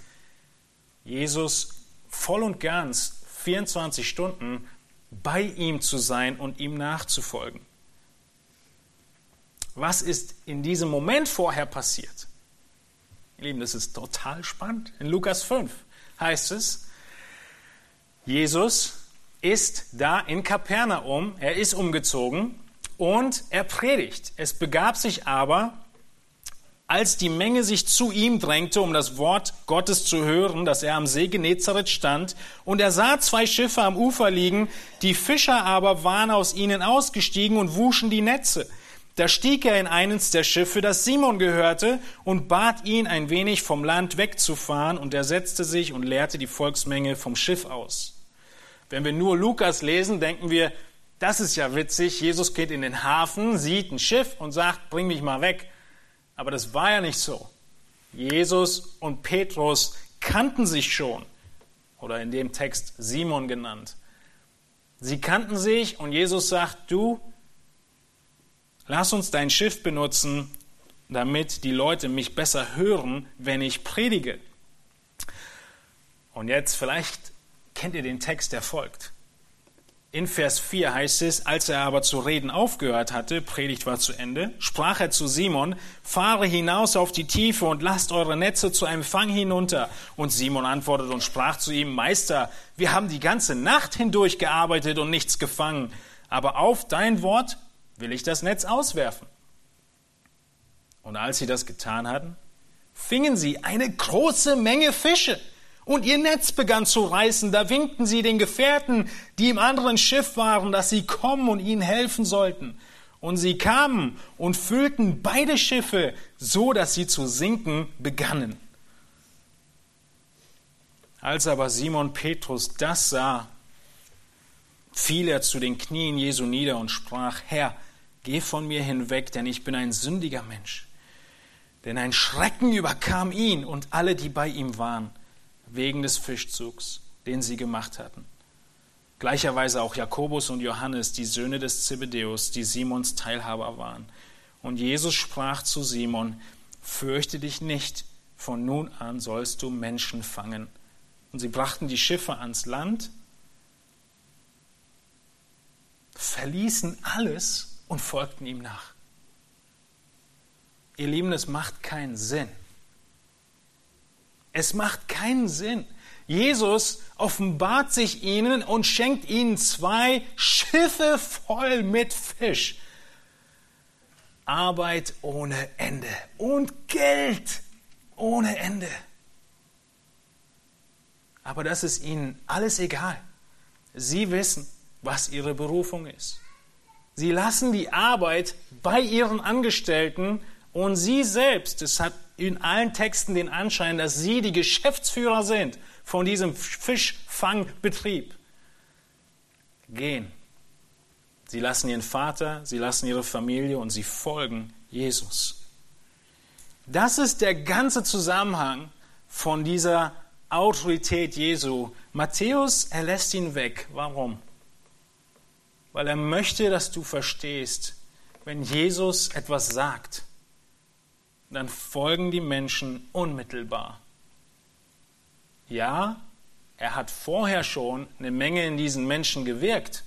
Jesus voll und ganz 24 Stunden bei ihm zu sein und ihm nachzufolgen. was ist in diesem Moment vorher passiert? Ihr Lieben, das ist total spannend. In Lukas 5 heißt es, Jesus ist da in Kapernaum, er ist umgezogen und er predigt. Es begab sich aber, als die Menge sich zu ihm drängte, um das Wort Gottes zu hören, dass er am See Genezareth stand, und er sah zwei Schiffe am Ufer liegen, die Fischer aber waren aus ihnen ausgestiegen und wuschen die Netze. Da stieg er in eines der Schiffe, das Simon gehörte, und bat ihn, ein wenig vom Land wegzufahren, und er setzte sich und leerte die Volksmenge vom Schiff aus. Wenn wir nur Lukas lesen, denken wir, das ist ja witzig, Jesus geht in den Hafen, sieht ein Schiff und sagt, bring mich mal weg. Aber das war ja nicht so. Jesus und Petrus kannten sich schon, oder in dem Text Simon genannt. Sie kannten sich und Jesus sagt, du, lass uns dein Schiff benutzen, damit die Leute mich besser hören, wenn ich predige. Und jetzt vielleicht kennt ihr den Text, der folgt. In Vers 4 heißt es, als er aber zu reden aufgehört hatte, Predigt war zu Ende, sprach er zu Simon, fahre hinaus auf die Tiefe und lasst eure Netze zu einem Fang hinunter. Und Simon antwortete und sprach zu ihm, Meister, wir haben die ganze Nacht hindurch gearbeitet und nichts gefangen, aber auf dein Wort will ich das Netz auswerfen. Und als sie das getan hatten, fingen sie eine große Menge Fische. Und ihr Netz begann zu reißen. Da winkten sie den Gefährten, die im anderen Schiff waren, dass sie kommen und ihnen helfen sollten. Und sie kamen und füllten beide Schiffe, so dass sie zu sinken begannen. Als aber Simon Petrus das sah, fiel er zu den Knien Jesu nieder und sprach, Herr, Geh von mir hinweg, denn ich bin ein sündiger Mensch. Denn ein Schrecken überkam ihn und alle, die bei ihm waren, wegen des Fischzugs, den sie gemacht hatten. Gleicherweise auch Jakobus und Johannes, die Söhne des Zebedeus, die Simons Teilhaber waren. Und Jesus sprach zu Simon, fürchte dich nicht, von nun an sollst du Menschen fangen. Und sie brachten die Schiffe ans Land, verließen alles und folgten ihm nach. Ihr Lieben, es macht keinen Sinn. Es macht keinen Sinn. Jesus offenbart sich ihnen und schenkt ihnen zwei Schiffe voll mit Fisch. Arbeit ohne Ende und Geld ohne Ende. Aber das ist ihnen alles egal. Sie wissen, was ihre Berufung ist. Sie lassen die Arbeit bei ihren Angestellten und sie selbst, es hat in allen Texten den Anschein, dass sie die Geschäftsführer sind von diesem Fischfangbetrieb, gehen. Sie lassen ihren Vater, sie lassen ihre Familie und sie folgen Jesus. Das ist der ganze Zusammenhang von dieser Autorität Jesu. Matthäus, er lässt ihn weg. Warum? weil er möchte, dass du verstehst, wenn Jesus etwas sagt, dann folgen die Menschen unmittelbar. Ja, er hat vorher schon eine Menge in diesen Menschen gewirkt.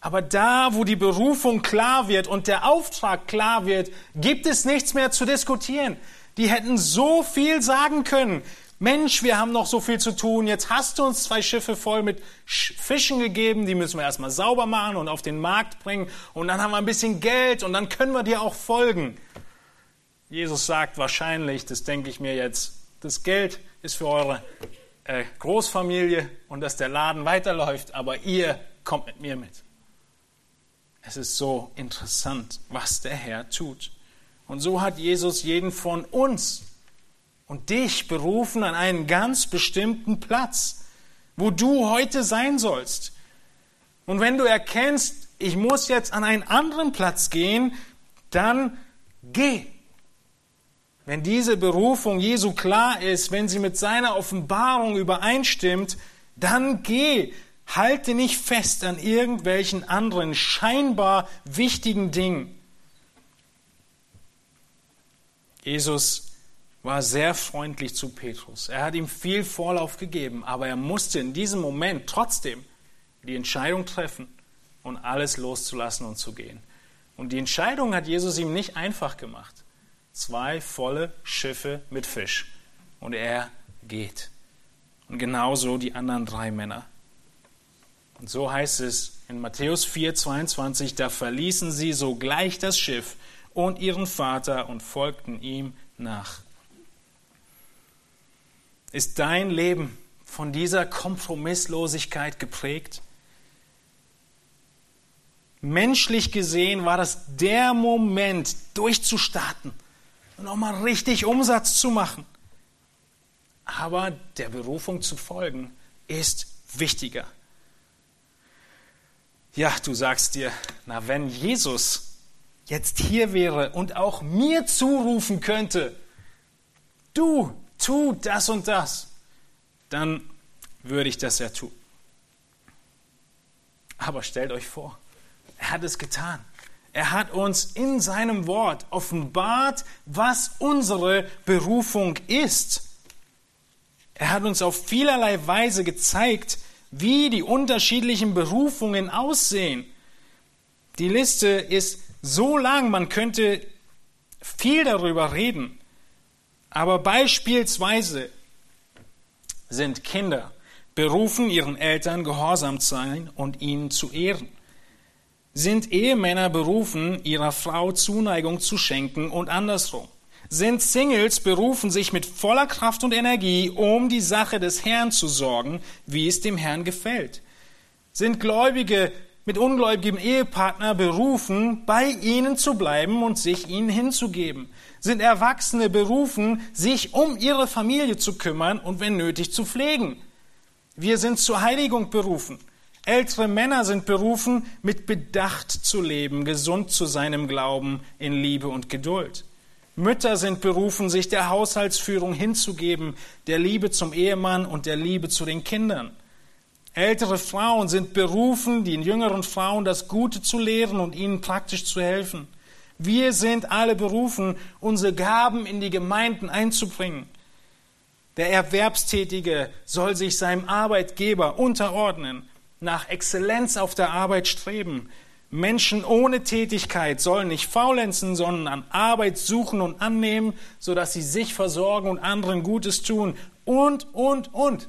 Aber da, wo die Berufung klar wird und der Auftrag klar wird, gibt es nichts mehr zu diskutieren. Die hätten so viel sagen können. Mensch, wir haben noch so viel zu tun, jetzt hast du uns zwei Schiffe voll mit Fischen gegeben, die müssen wir erstmal sauber machen und auf den Markt bringen und dann haben wir ein bisschen Geld und dann können wir dir auch folgen. Jesus sagt wahrscheinlich, das denke ich mir jetzt, das Geld ist für eure äh, Großfamilie und dass der Laden weiterläuft, aber ihr kommt mit mir mit. Es ist so interessant, was der Herr tut. Und so hat Jesus jeden von uns und dich berufen an einen ganz bestimmten Platz, wo du heute sein sollst. Und wenn du erkennst, ich muss jetzt an einen anderen Platz gehen, dann geh. Wenn diese Berufung Jesu klar ist, wenn sie mit seiner Offenbarung übereinstimmt, dann geh. Halte nicht fest an irgendwelchen anderen scheinbar wichtigen Dingen. Jesus war sehr freundlich zu Petrus. Er hat ihm viel Vorlauf gegeben, aber er musste in diesem Moment trotzdem die Entscheidung treffen und alles loszulassen und zu gehen. Und die Entscheidung hat Jesus ihm nicht einfach gemacht. Zwei volle Schiffe mit Fisch. Und er geht. Und genauso die anderen drei Männer. Und so heißt es in Matthäus 4, 22, da verließen sie sogleich das Schiff und ihren Vater und folgten ihm nach. Ist dein Leben von dieser Kompromisslosigkeit geprägt? Menschlich gesehen war das der Moment, durchzustarten und auch mal richtig Umsatz zu machen. Aber der Berufung zu folgen ist wichtiger. Ja, du sagst dir, na, wenn Jesus jetzt hier wäre und auch mir zurufen könnte, du, tu das und das, dann würde ich das ja tun. Aber stellt euch vor, er hat es getan. Er hat uns in seinem Wort offenbart, was unsere Berufung ist. Er hat uns auf vielerlei Weise gezeigt, wie die unterschiedlichen Berufungen aussehen. Die Liste ist so lang, man könnte viel darüber reden. Aber beispielsweise sind Kinder berufen, ihren Eltern gehorsam zu sein und ihnen zu ehren. Sind Ehemänner berufen, ihrer Frau Zuneigung zu schenken und andersrum? Sind Singles berufen, sich mit voller Kraft und Energie um die Sache des Herrn zu sorgen, wie es dem Herrn gefällt? Sind Gläubige mit ungläubigem Ehepartner berufen, bei ihnen zu bleiben und sich ihnen hinzugeben? Sind Erwachsene berufen, sich um ihre Familie zu kümmern und wenn nötig zu pflegen? Wir sind zur Heiligung berufen. Ältere Männer sind berufen, mit Bedacht zu leben, gesund zu seinem Glauben in Liebe und Geduld. Mütter sind berufen, sich der Haushaltsführung hinzugeben, der Liebe zum Ehemann und der Liebe zu den Kindern. Ältere Frauen sind berufen, den jüngeren Frauen das Gute zu lehren und ihnen praktisch zu helfen. Wir sind alle berufen, unsere Gaben in die Gemeinden einzubringen. Der Erwerbstätige soll sich seinem Arbeitgeber unterordnen nach Exzellenz auf der Arbeit streben. Menschen ohne Tätigkeit sollen nicht faulenzen, sondern an Arbeit suchen und annehmen, sodass sie sich versorgen und anderen Gutes tun. Und, und, und.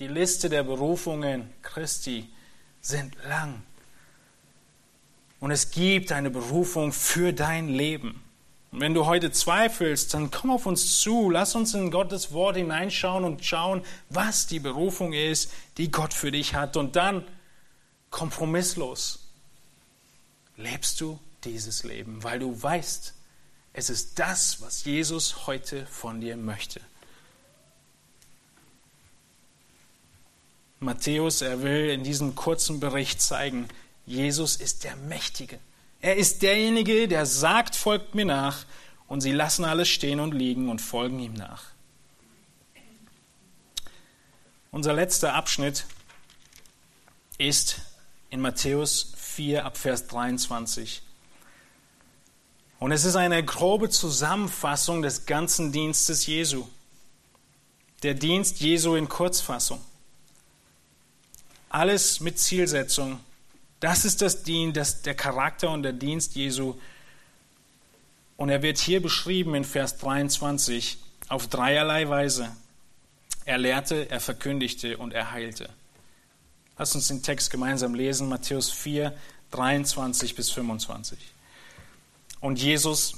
Die Liste der Berufungen Christi sind lang. Und es gibt eine Berufung für dein Leben. Und wenn du heute zweifelst, dann komm auf uns zu, lass uns in Gottes Wort hineinschauen und schauen, was die Berufung ist, die Gott für dich hat. Und dann kompromisslos lebst du dieses Leben, weil du weißt, es ist das, was Jesus heute von dir möchte. Matthäus, er will in diesem kurzen Bericht zeigen, Jesus ist der Mächtige. Er ist derjenige, der sagt, folgt mir nach, und sie lassen alles stehen und liegen und folgen ihm nach. Unser letzter Abschnitt ist in Matthäus 4 ab Vers 23. Und es ist eine grobe Zusammenfassung des ganzen Dienstes Jesu. Der Dienst Jesu in Kurzfassung. Alles mit Zielsetzung, das ist das Dien, das, der Charakter und der Dienst Jesu. Und er wird hier beschrieben in Vers 23 auf dreierlei Weise. Er lehrte, er verkündigte und er heilte. Lass uns den Text gemeinsam lesen, Matthäus 4, 23 bis 25. Und Jesus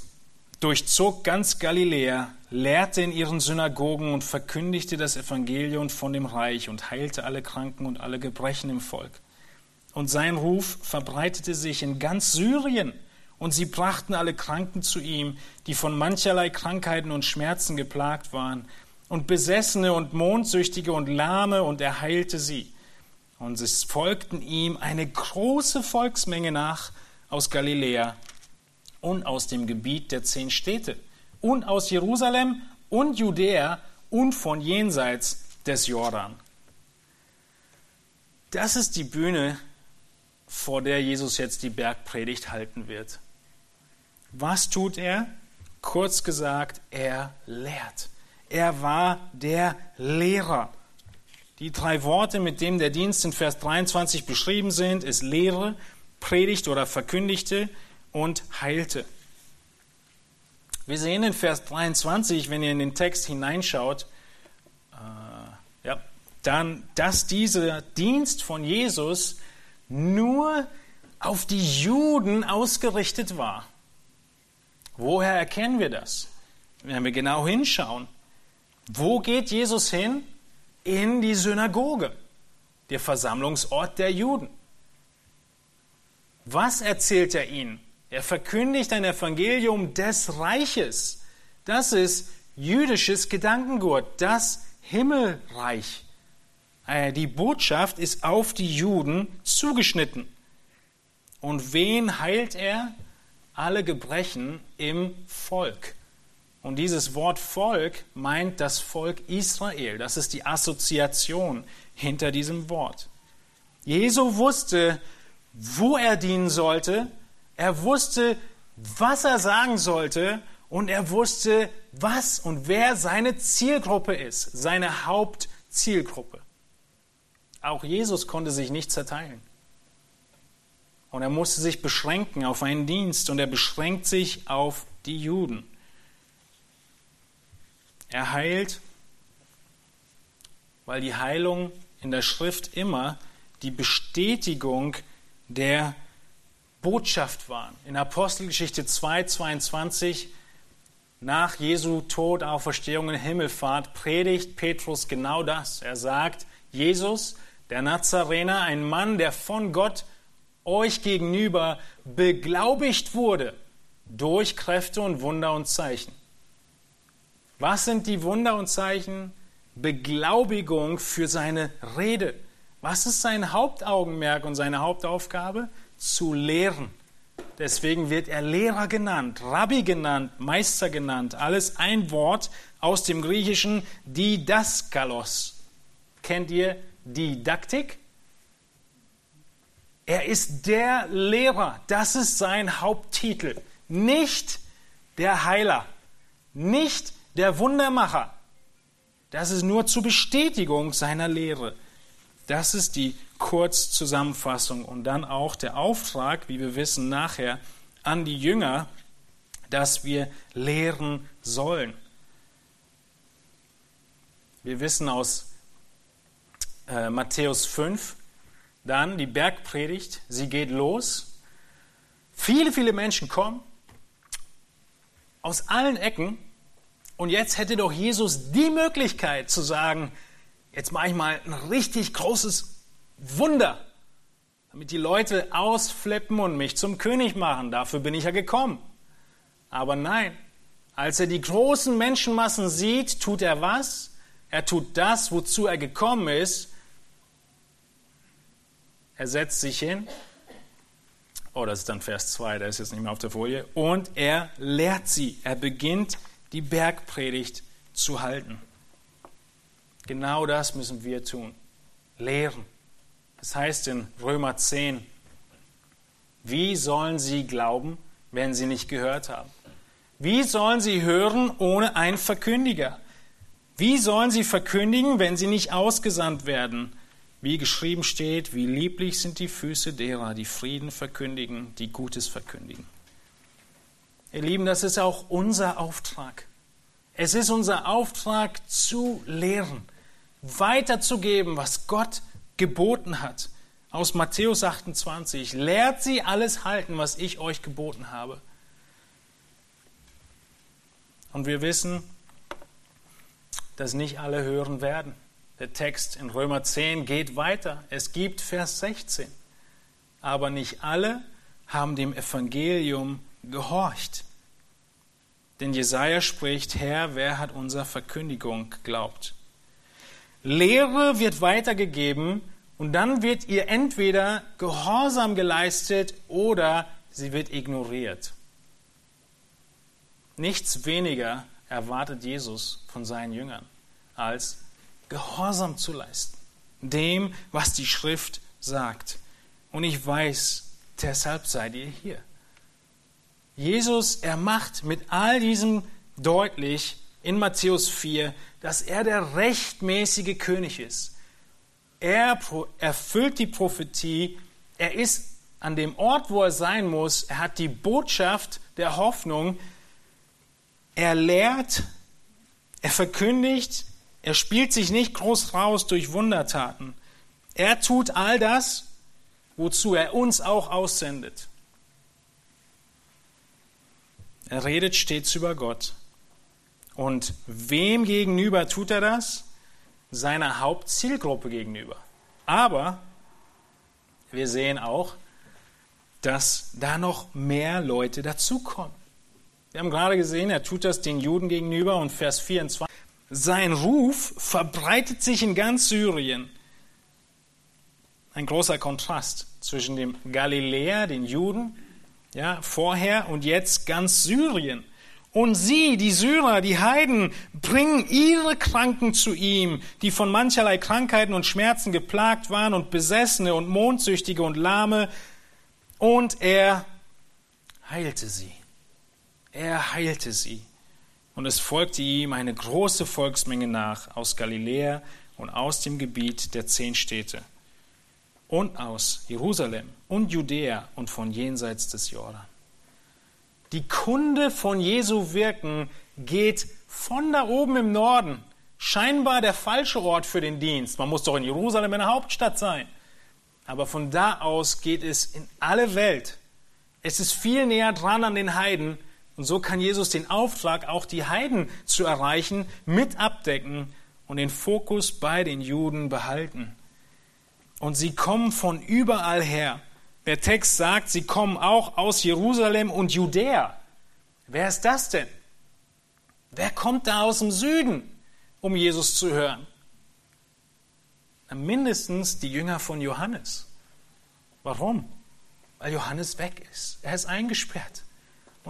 durchzog ganz Galiläa, lehrte in ihren Synagogen und verkündigte das Evangelium von dem Reich und heilte alle Kranken und alle Gebrechen im Volk. Und sein Ruf verbreitete sich in ganz Syrien. Und sie brachten alle Kranken zu ihm, die von mancherlei Krankheiten und Schmerzen geplagt waren, und Besessene und Mondsüchtige und Lahme, und er heilte sie. Und es folgten ihm eine große Volksmenge nach aus Galiläa und aus dem Gebiet der zehn Städte und aus Jerusalem und Judäa und von jenseits des Jordan. Das ist die Bühne, vor der Jesus jetzt die Bergpredigt halten wird. Was tut er? Kurz gesagt, er lehrt. Er war der Lehrer. Die drei Worte, mit denen der Dienst in Vers 23 beschrieben sind, ist Lehre, predigte oder verkündigte und heilte. Wir sehen in Vers 23, wenn ihr in den Text hineinschaut, äh, ja, dann, dass dieser Dienst von Jesus nur auf die Juden ausgerichtet war. Woher erkennen wir das? Wenn wir genau hinschauen, wo geht Jesus hin? In die Synagoge, der Versammlungsort der Juden. Was erzählt er ihnen? Er verkündigt ein Evangelium des Reiches. Das ist jüdisches Gedankengut, das Himmelreich. Äh, die Botschaft ist auf die Juden zugeschnitten. Und wen heilt er? Alle Gebrechen im Volk. Und dieses Wort Volk meint das Volk Israel. Das ist die Assoziation hinter diesem Wort. Jesu wusste, wo er dienen sollte. Er wusste, was er sagen sollte. Und er wusste, was und wer seine Zielgruppe ist, seine Hauptzielgruppe. Auch Jesus konnte sich nicht zerteilen. Und er musste sich beschränken auf einen Dienst und er beschränkt sich auf die Juden. Er heilt, weil die Heilung in der Schrift immer die Bestätigung der Botschaft war. In Apostelgeschichte 2, 22, nach Jesu Tod, Auferstehung und Himmelfahrt, predigt Petrus genau das. Er sagt, Jesus, der Nazarener, ein Mann, der von Gott euch gegenüber beglaubigt wurde durch Kräfte und Wunder und Zeichen. Was sind die Wunder und Zeichen? Beglaubigung für seine Rede. Was ist sein Hauptaugenmerk und seine Hauptaufgabe? Zu lehren. Deswegen wird er Lehrer genannt, Rabbi genannt, Meister genannt. Alles ein Wort aus dem Griechischen Didaskalos. Kennt ihr Didaktik? Er ist der Lehrer. Das ist sein Haupttitel. Nicht der Heiler. Nicht der Wundermacher. Das ist nur zur Bestätigung seiner Lehre. Das ist die Kurzzusammenfassung und dann auch der Auftrag, wie wir wissen nachher, an die Jünger, dass wir lehren sollen. Wir wissen aus äh, Matthäus 5, dann die Bergpredigt, sie geht los. Viele, viele Menschen kommen aus allen Ecken. Und jetzt hätte doch Jesus die Möglichkeit zu sagen, jetzt mache ich mal ein richtig großes Wunder, damit die Leute ausflippen und mich zum König machen. Dafür bin ich ja gekommen. Aber nein, als er die großen Menschenmassen sieht, tut er was? Er tut das, wozu er gekommen ist, er setzt sich hin. Oh, das ist dann Vers 2, der ist jetzt nicht mehr auf der Folie. Und er lehrt sie. Er beginnt die Bergpredigt zu halten. Genau das müssen wir tun. Lehren. Das heißt in Römer 10, wie sollen sie glauben, wenn sie nicht gehört haben? Wie sollen sie hören ohne einen Verkündiger? Wie sollen sie verkündigen, wenn sie nicht ausgesandt werden? Wie geschrieben steht, wie lieblich sind die Füße derer, die Frieden verkündigen, die Gutes verkündigen. Ihr Lieben, das ist auch unser Auftrag. Es ist unser Auftrag zu lehren, weiterzugeben, was Gott geboten hat. Aus Matthäus 28. Lehrt sie alles halten, was ich euch geboten habe. Und wir wissen, dass nicht alle hören werden. Der Text in Römer 10 geht weiter. Es gibt Vers 16. Aber nicht alle haben dem Evangelium gehorcht. Denn Jesaja spricht: Herr, wer hat unserer Verkündigung geglaubt? Lehre wird weitergegeben und dann wird ihr entweder Gehorsam geleistet oder sie wird ignoriert. Nichts weniger erwartet Jesus von seinen Jüngern als Gehorsam zu leisten, dem, was die Schrift sagt. Und ich weiß, deshalb seid ihr hier. Jesus, er macht mit all diesem deutlich in Matthäus 4, dass er der rechtmäßige König ist. Er erfüllt die Prophetie, er ist an dem Ort, wo er sein muss. Er hat die Botschaft der Hoffnung. Er lehrt, er verkündigt, er spielt sich nicht groß raus durch Wundertaten. Er tut all das, wozu er uns auch aussendet. Er redet stets über Gott. Und wem gegenüber tut er das? Seiner Hauptzielgruppe gegenüber. Aber wir sehen auch, dass da noch mehr Leute dazukommen. Wir haben gerade gesehen, er tut das den Juden gegenüber und Vers 24. Sein Ruf verbreitet sich in ganz Syrien. Ein großer Kontrast zwischen dem Galiläer, den Juden, ja, vorher und jetzt ganz Syrien. Und sie, die Syrer, die Heiden, bringen ihre Kranken zu ihm, die von mancherlei Krankheiten und Schmerzen geplagt waren und Besessene und Mondsüchtige und Lahme, und er heilte sie. Er heilte sie. Und es folgte ihm eine große Volksmenge nach aus Galiläa und aus dem Gebiet der zehn Städte und aus Jerusalem und Judäa und von jenseits des Jordan. Die Kunde von Jesu Wirken geht von da oben im Norden, scheinbar der falsche Ort für den Dienst. Man muss doch in Jerusalem in der Hauptstadt sein. Aber von da aus geht es in alle Welt. Es ist viel näher dran an den Heiden. Und so kann Jesus den Auftrag, auch die Heiden zu erreichen, mit abdecken und den Fokus bei den Juden behalten. Und sie kommen von überall her. Der Text sagt, sie kommen auch aus Jerusalem und Judäa. Wer ist das denn? Wer kommt da aus dem Süden, um Jesus zu hören? Mindestens die Jünger von Johannes. Warum? Weil Johannes weg ist. Er ist eingesperrt.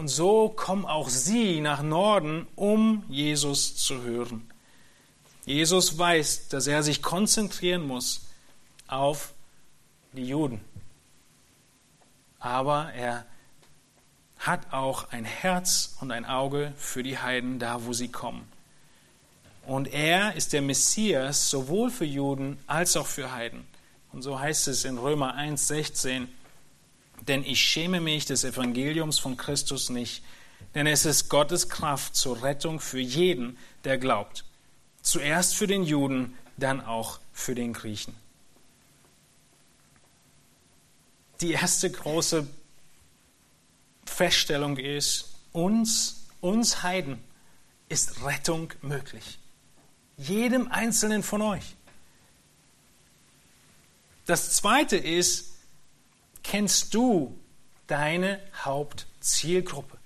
Und so kommen auch sie nach Norden, um Jesus zu hören. Jesus weiß, dass er sich konzentrieren muss auf die Juden. Aber er hat auch ein Herz und ein Auge für die Heiden da, wo sie kommen. Und er ist der Messias sowohl für Juden als auch für Heiden. Und so heißt es in Römer 1,16, denn ich schäme mich des Evangeliums von Christus nicht, denn es ist Gottes Kraft zur Rettung für jeden, der glaubt. Zuerst für den Juden, dann auch für den Griechen. Die erste große Feststellung ist, uns, uns Heiden, ist Rettung möglich. Jedem Einzelnen von euch. Das zweite ist, kennst du deine Hauptzielgruppe?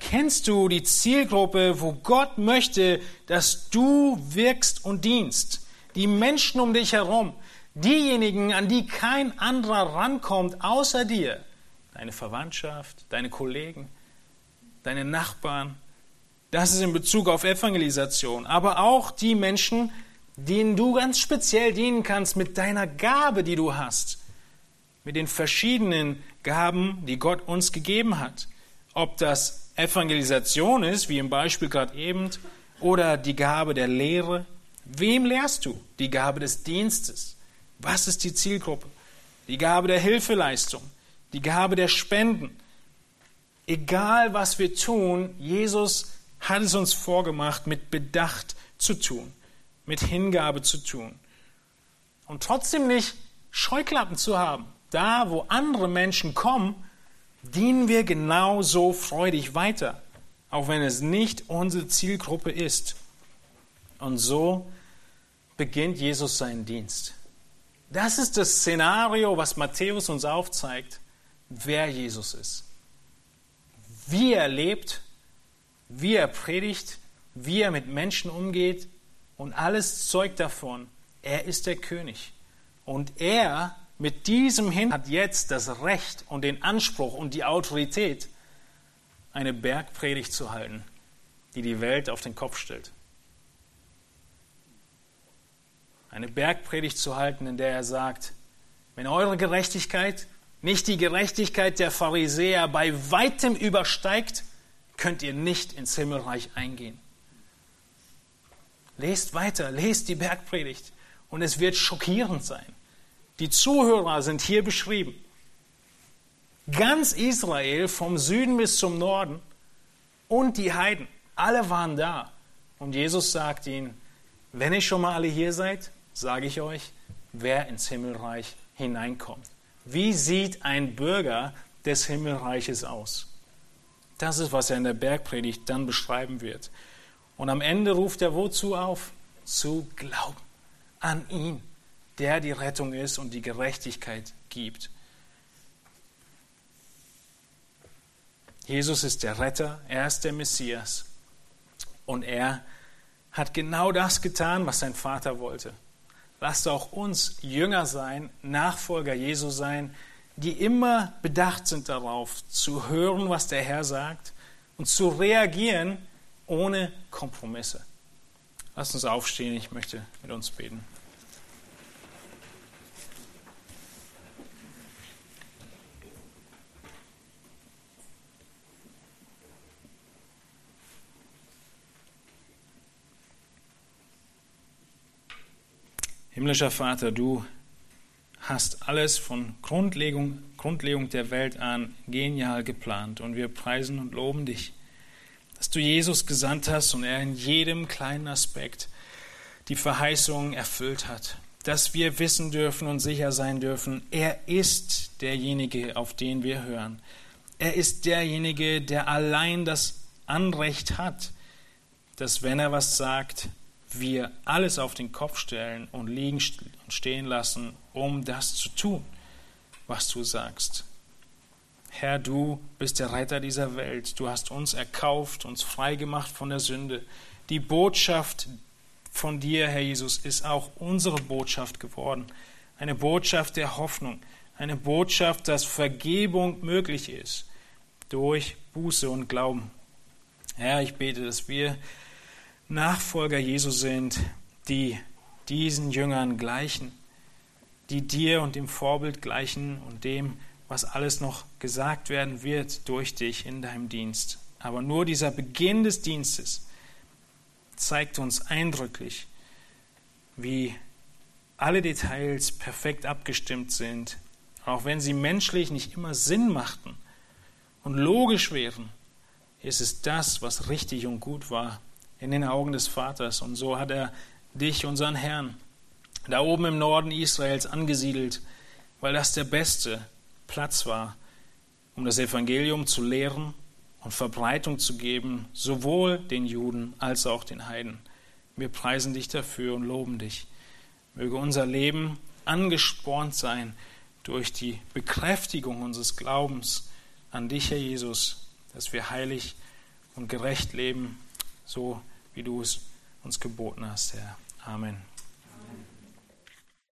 Kennst du die Zielgruppe, wo Gott möchte, dass du wirkst und dienst? Die Menschen um dich herum, diejenigen, an die kein anderer rankommt außer dir, deine Verwandtschaft, deine Kollegen, deine Nachbarn, das ist in Bezug auf Evangelisation. Aber auch die Menschen, denen du ganz speziell dienen kannst mit deiner Gabe, die du hast. Mit den verschiedenen Gaben, die Gott uns gegeben hat. Ob das Evangelisation ist, wie im Beispiel gerade eben, oder die Gabe der Lehre. Wem lehrst du? Die Gabe des Dienstes. Was ist die Zielgruppe? Die Gabe der Hilfeleistung. Die Gabe der Spenden. Egal was wir tun, Jesus hat es uns vorgemacht, mit Bedacht zu tun, mit Hingabe zu tun. Und trotzdem nicht Scheuklappen zu haben. Da, wo andere Menschen kommen, dienen wir genauso freudig weiter, auch wenn es nicht unsere Zielgruppe ist. Und so beginnt Jesus seinen Dienst. Das ist das Szenario, was Matthäus uns aufzeigt, wer Jesus ist. Wie er lebt wie er predigt, wie er mit Menschen umgeht und alles zeugt davon, er ist der König. Und er mit diesem Hin hat jetzt das Recht und den Anspruch und die Autorität, eine Bergpredigt zu halten, die die Welt auf den Kopf stellt. Eine Bergpredigt zu halten, in der er sagt, wenn eure Gerechtigkeit nicht die Gerechtigkeit der Pharisäer bei weitem übersteigt, könnt ihr nicht ins Himmelreich eingehen. Lest weiter, lest die Bergpredigt und es wird schockierend sein. Die Zuhörer sind hier beschrieben. Ganz Israel vom Süden bis zum Norden und die Heiden, alle waren da. Und Jesus sagt ihnen, wenn ihr schon mal alle hier seid, sage ich euch, wer ins Himmelreich hineinkommt. Wie sieht ein Bürger des Himmelreiches aus? Das ist, was er in der Bergpredigt dann beschreiben wird. Und am Ende ruft er wozu auf? Zu glauben an ihn, der die Rettung ist und die Gerechtigkeit gibt. Jesus ist der Retter, er ist der Messias und er hat genau das getan, was sein Vater wollte. Lasst auch uns Jünger sein, Nachfolger Jesu sein, die immer bedacht sind darauf, zu hören, was der Herr sagt und zu reagieren ohne Kompromisse. Lasst uns aufstehen, ich möchte mit uns beten. Himmlischer Vater, du hast alles von Grundlegung, Grundlegung der Welt an genial geplant und wir preisen und loben dich, dass du Jesus gesandt hast und er in jedem kleinen Aspekt die Verheißungen erfüllt hat, dass wir wissen dürfen und sicher sein dürfen, er ist derjenige, auf den wir hören. Er ist derjenige, der allein das Anrecht hat, dass wenn er was sagt, wir alles auf den Kopf stellen und liegen und stehen lassen, um das zu tun, was du sagst. Herr, du bist der Retter dieser Welt. Du hast uns erkauft, uns freigemacht von der Sünde. Die Botschaft von dir, Herr Jesus, ist auch unsere Botschaft geworden. Eine Botschaft der Hoffnung. Eine Botschaft, dass Vergebung möglich ist durch Buße und Glauben. Herr, ich bete, dass wir Nachfolger Jesu sind, die diesen Jüngern gleichen, die dir und dem Vorbild gleichen und dem, was alles noch gesagt werden wird durch dich in deinem Dienst. Aber nur dieser Beginn des Dienstes zeigt uns eindrücklich, wie alle Details perfekt abgestimmt sind, auch wenn sie menschlich nicht immer Sinn machten und logisch wären, ist es das, was richtig und gut war in den Augen des Vaters. Und so hat er dich, unseren Herrn, da oben im Norden Israels angesiedelt, weil das der beste Platz war, um das Evangelium zu lehren und Verbreitung zu geben, sowohl den Juden als auch den Heiden. Wir preisen dich dafür und loben dich. Möge unser Leben angespornt sein durch die Bekräftigung unseres Glaubens an dich, Herr Jesus, dass wir heilig und gerecht leben so wie du es uns geboten hast, Herr. Amen.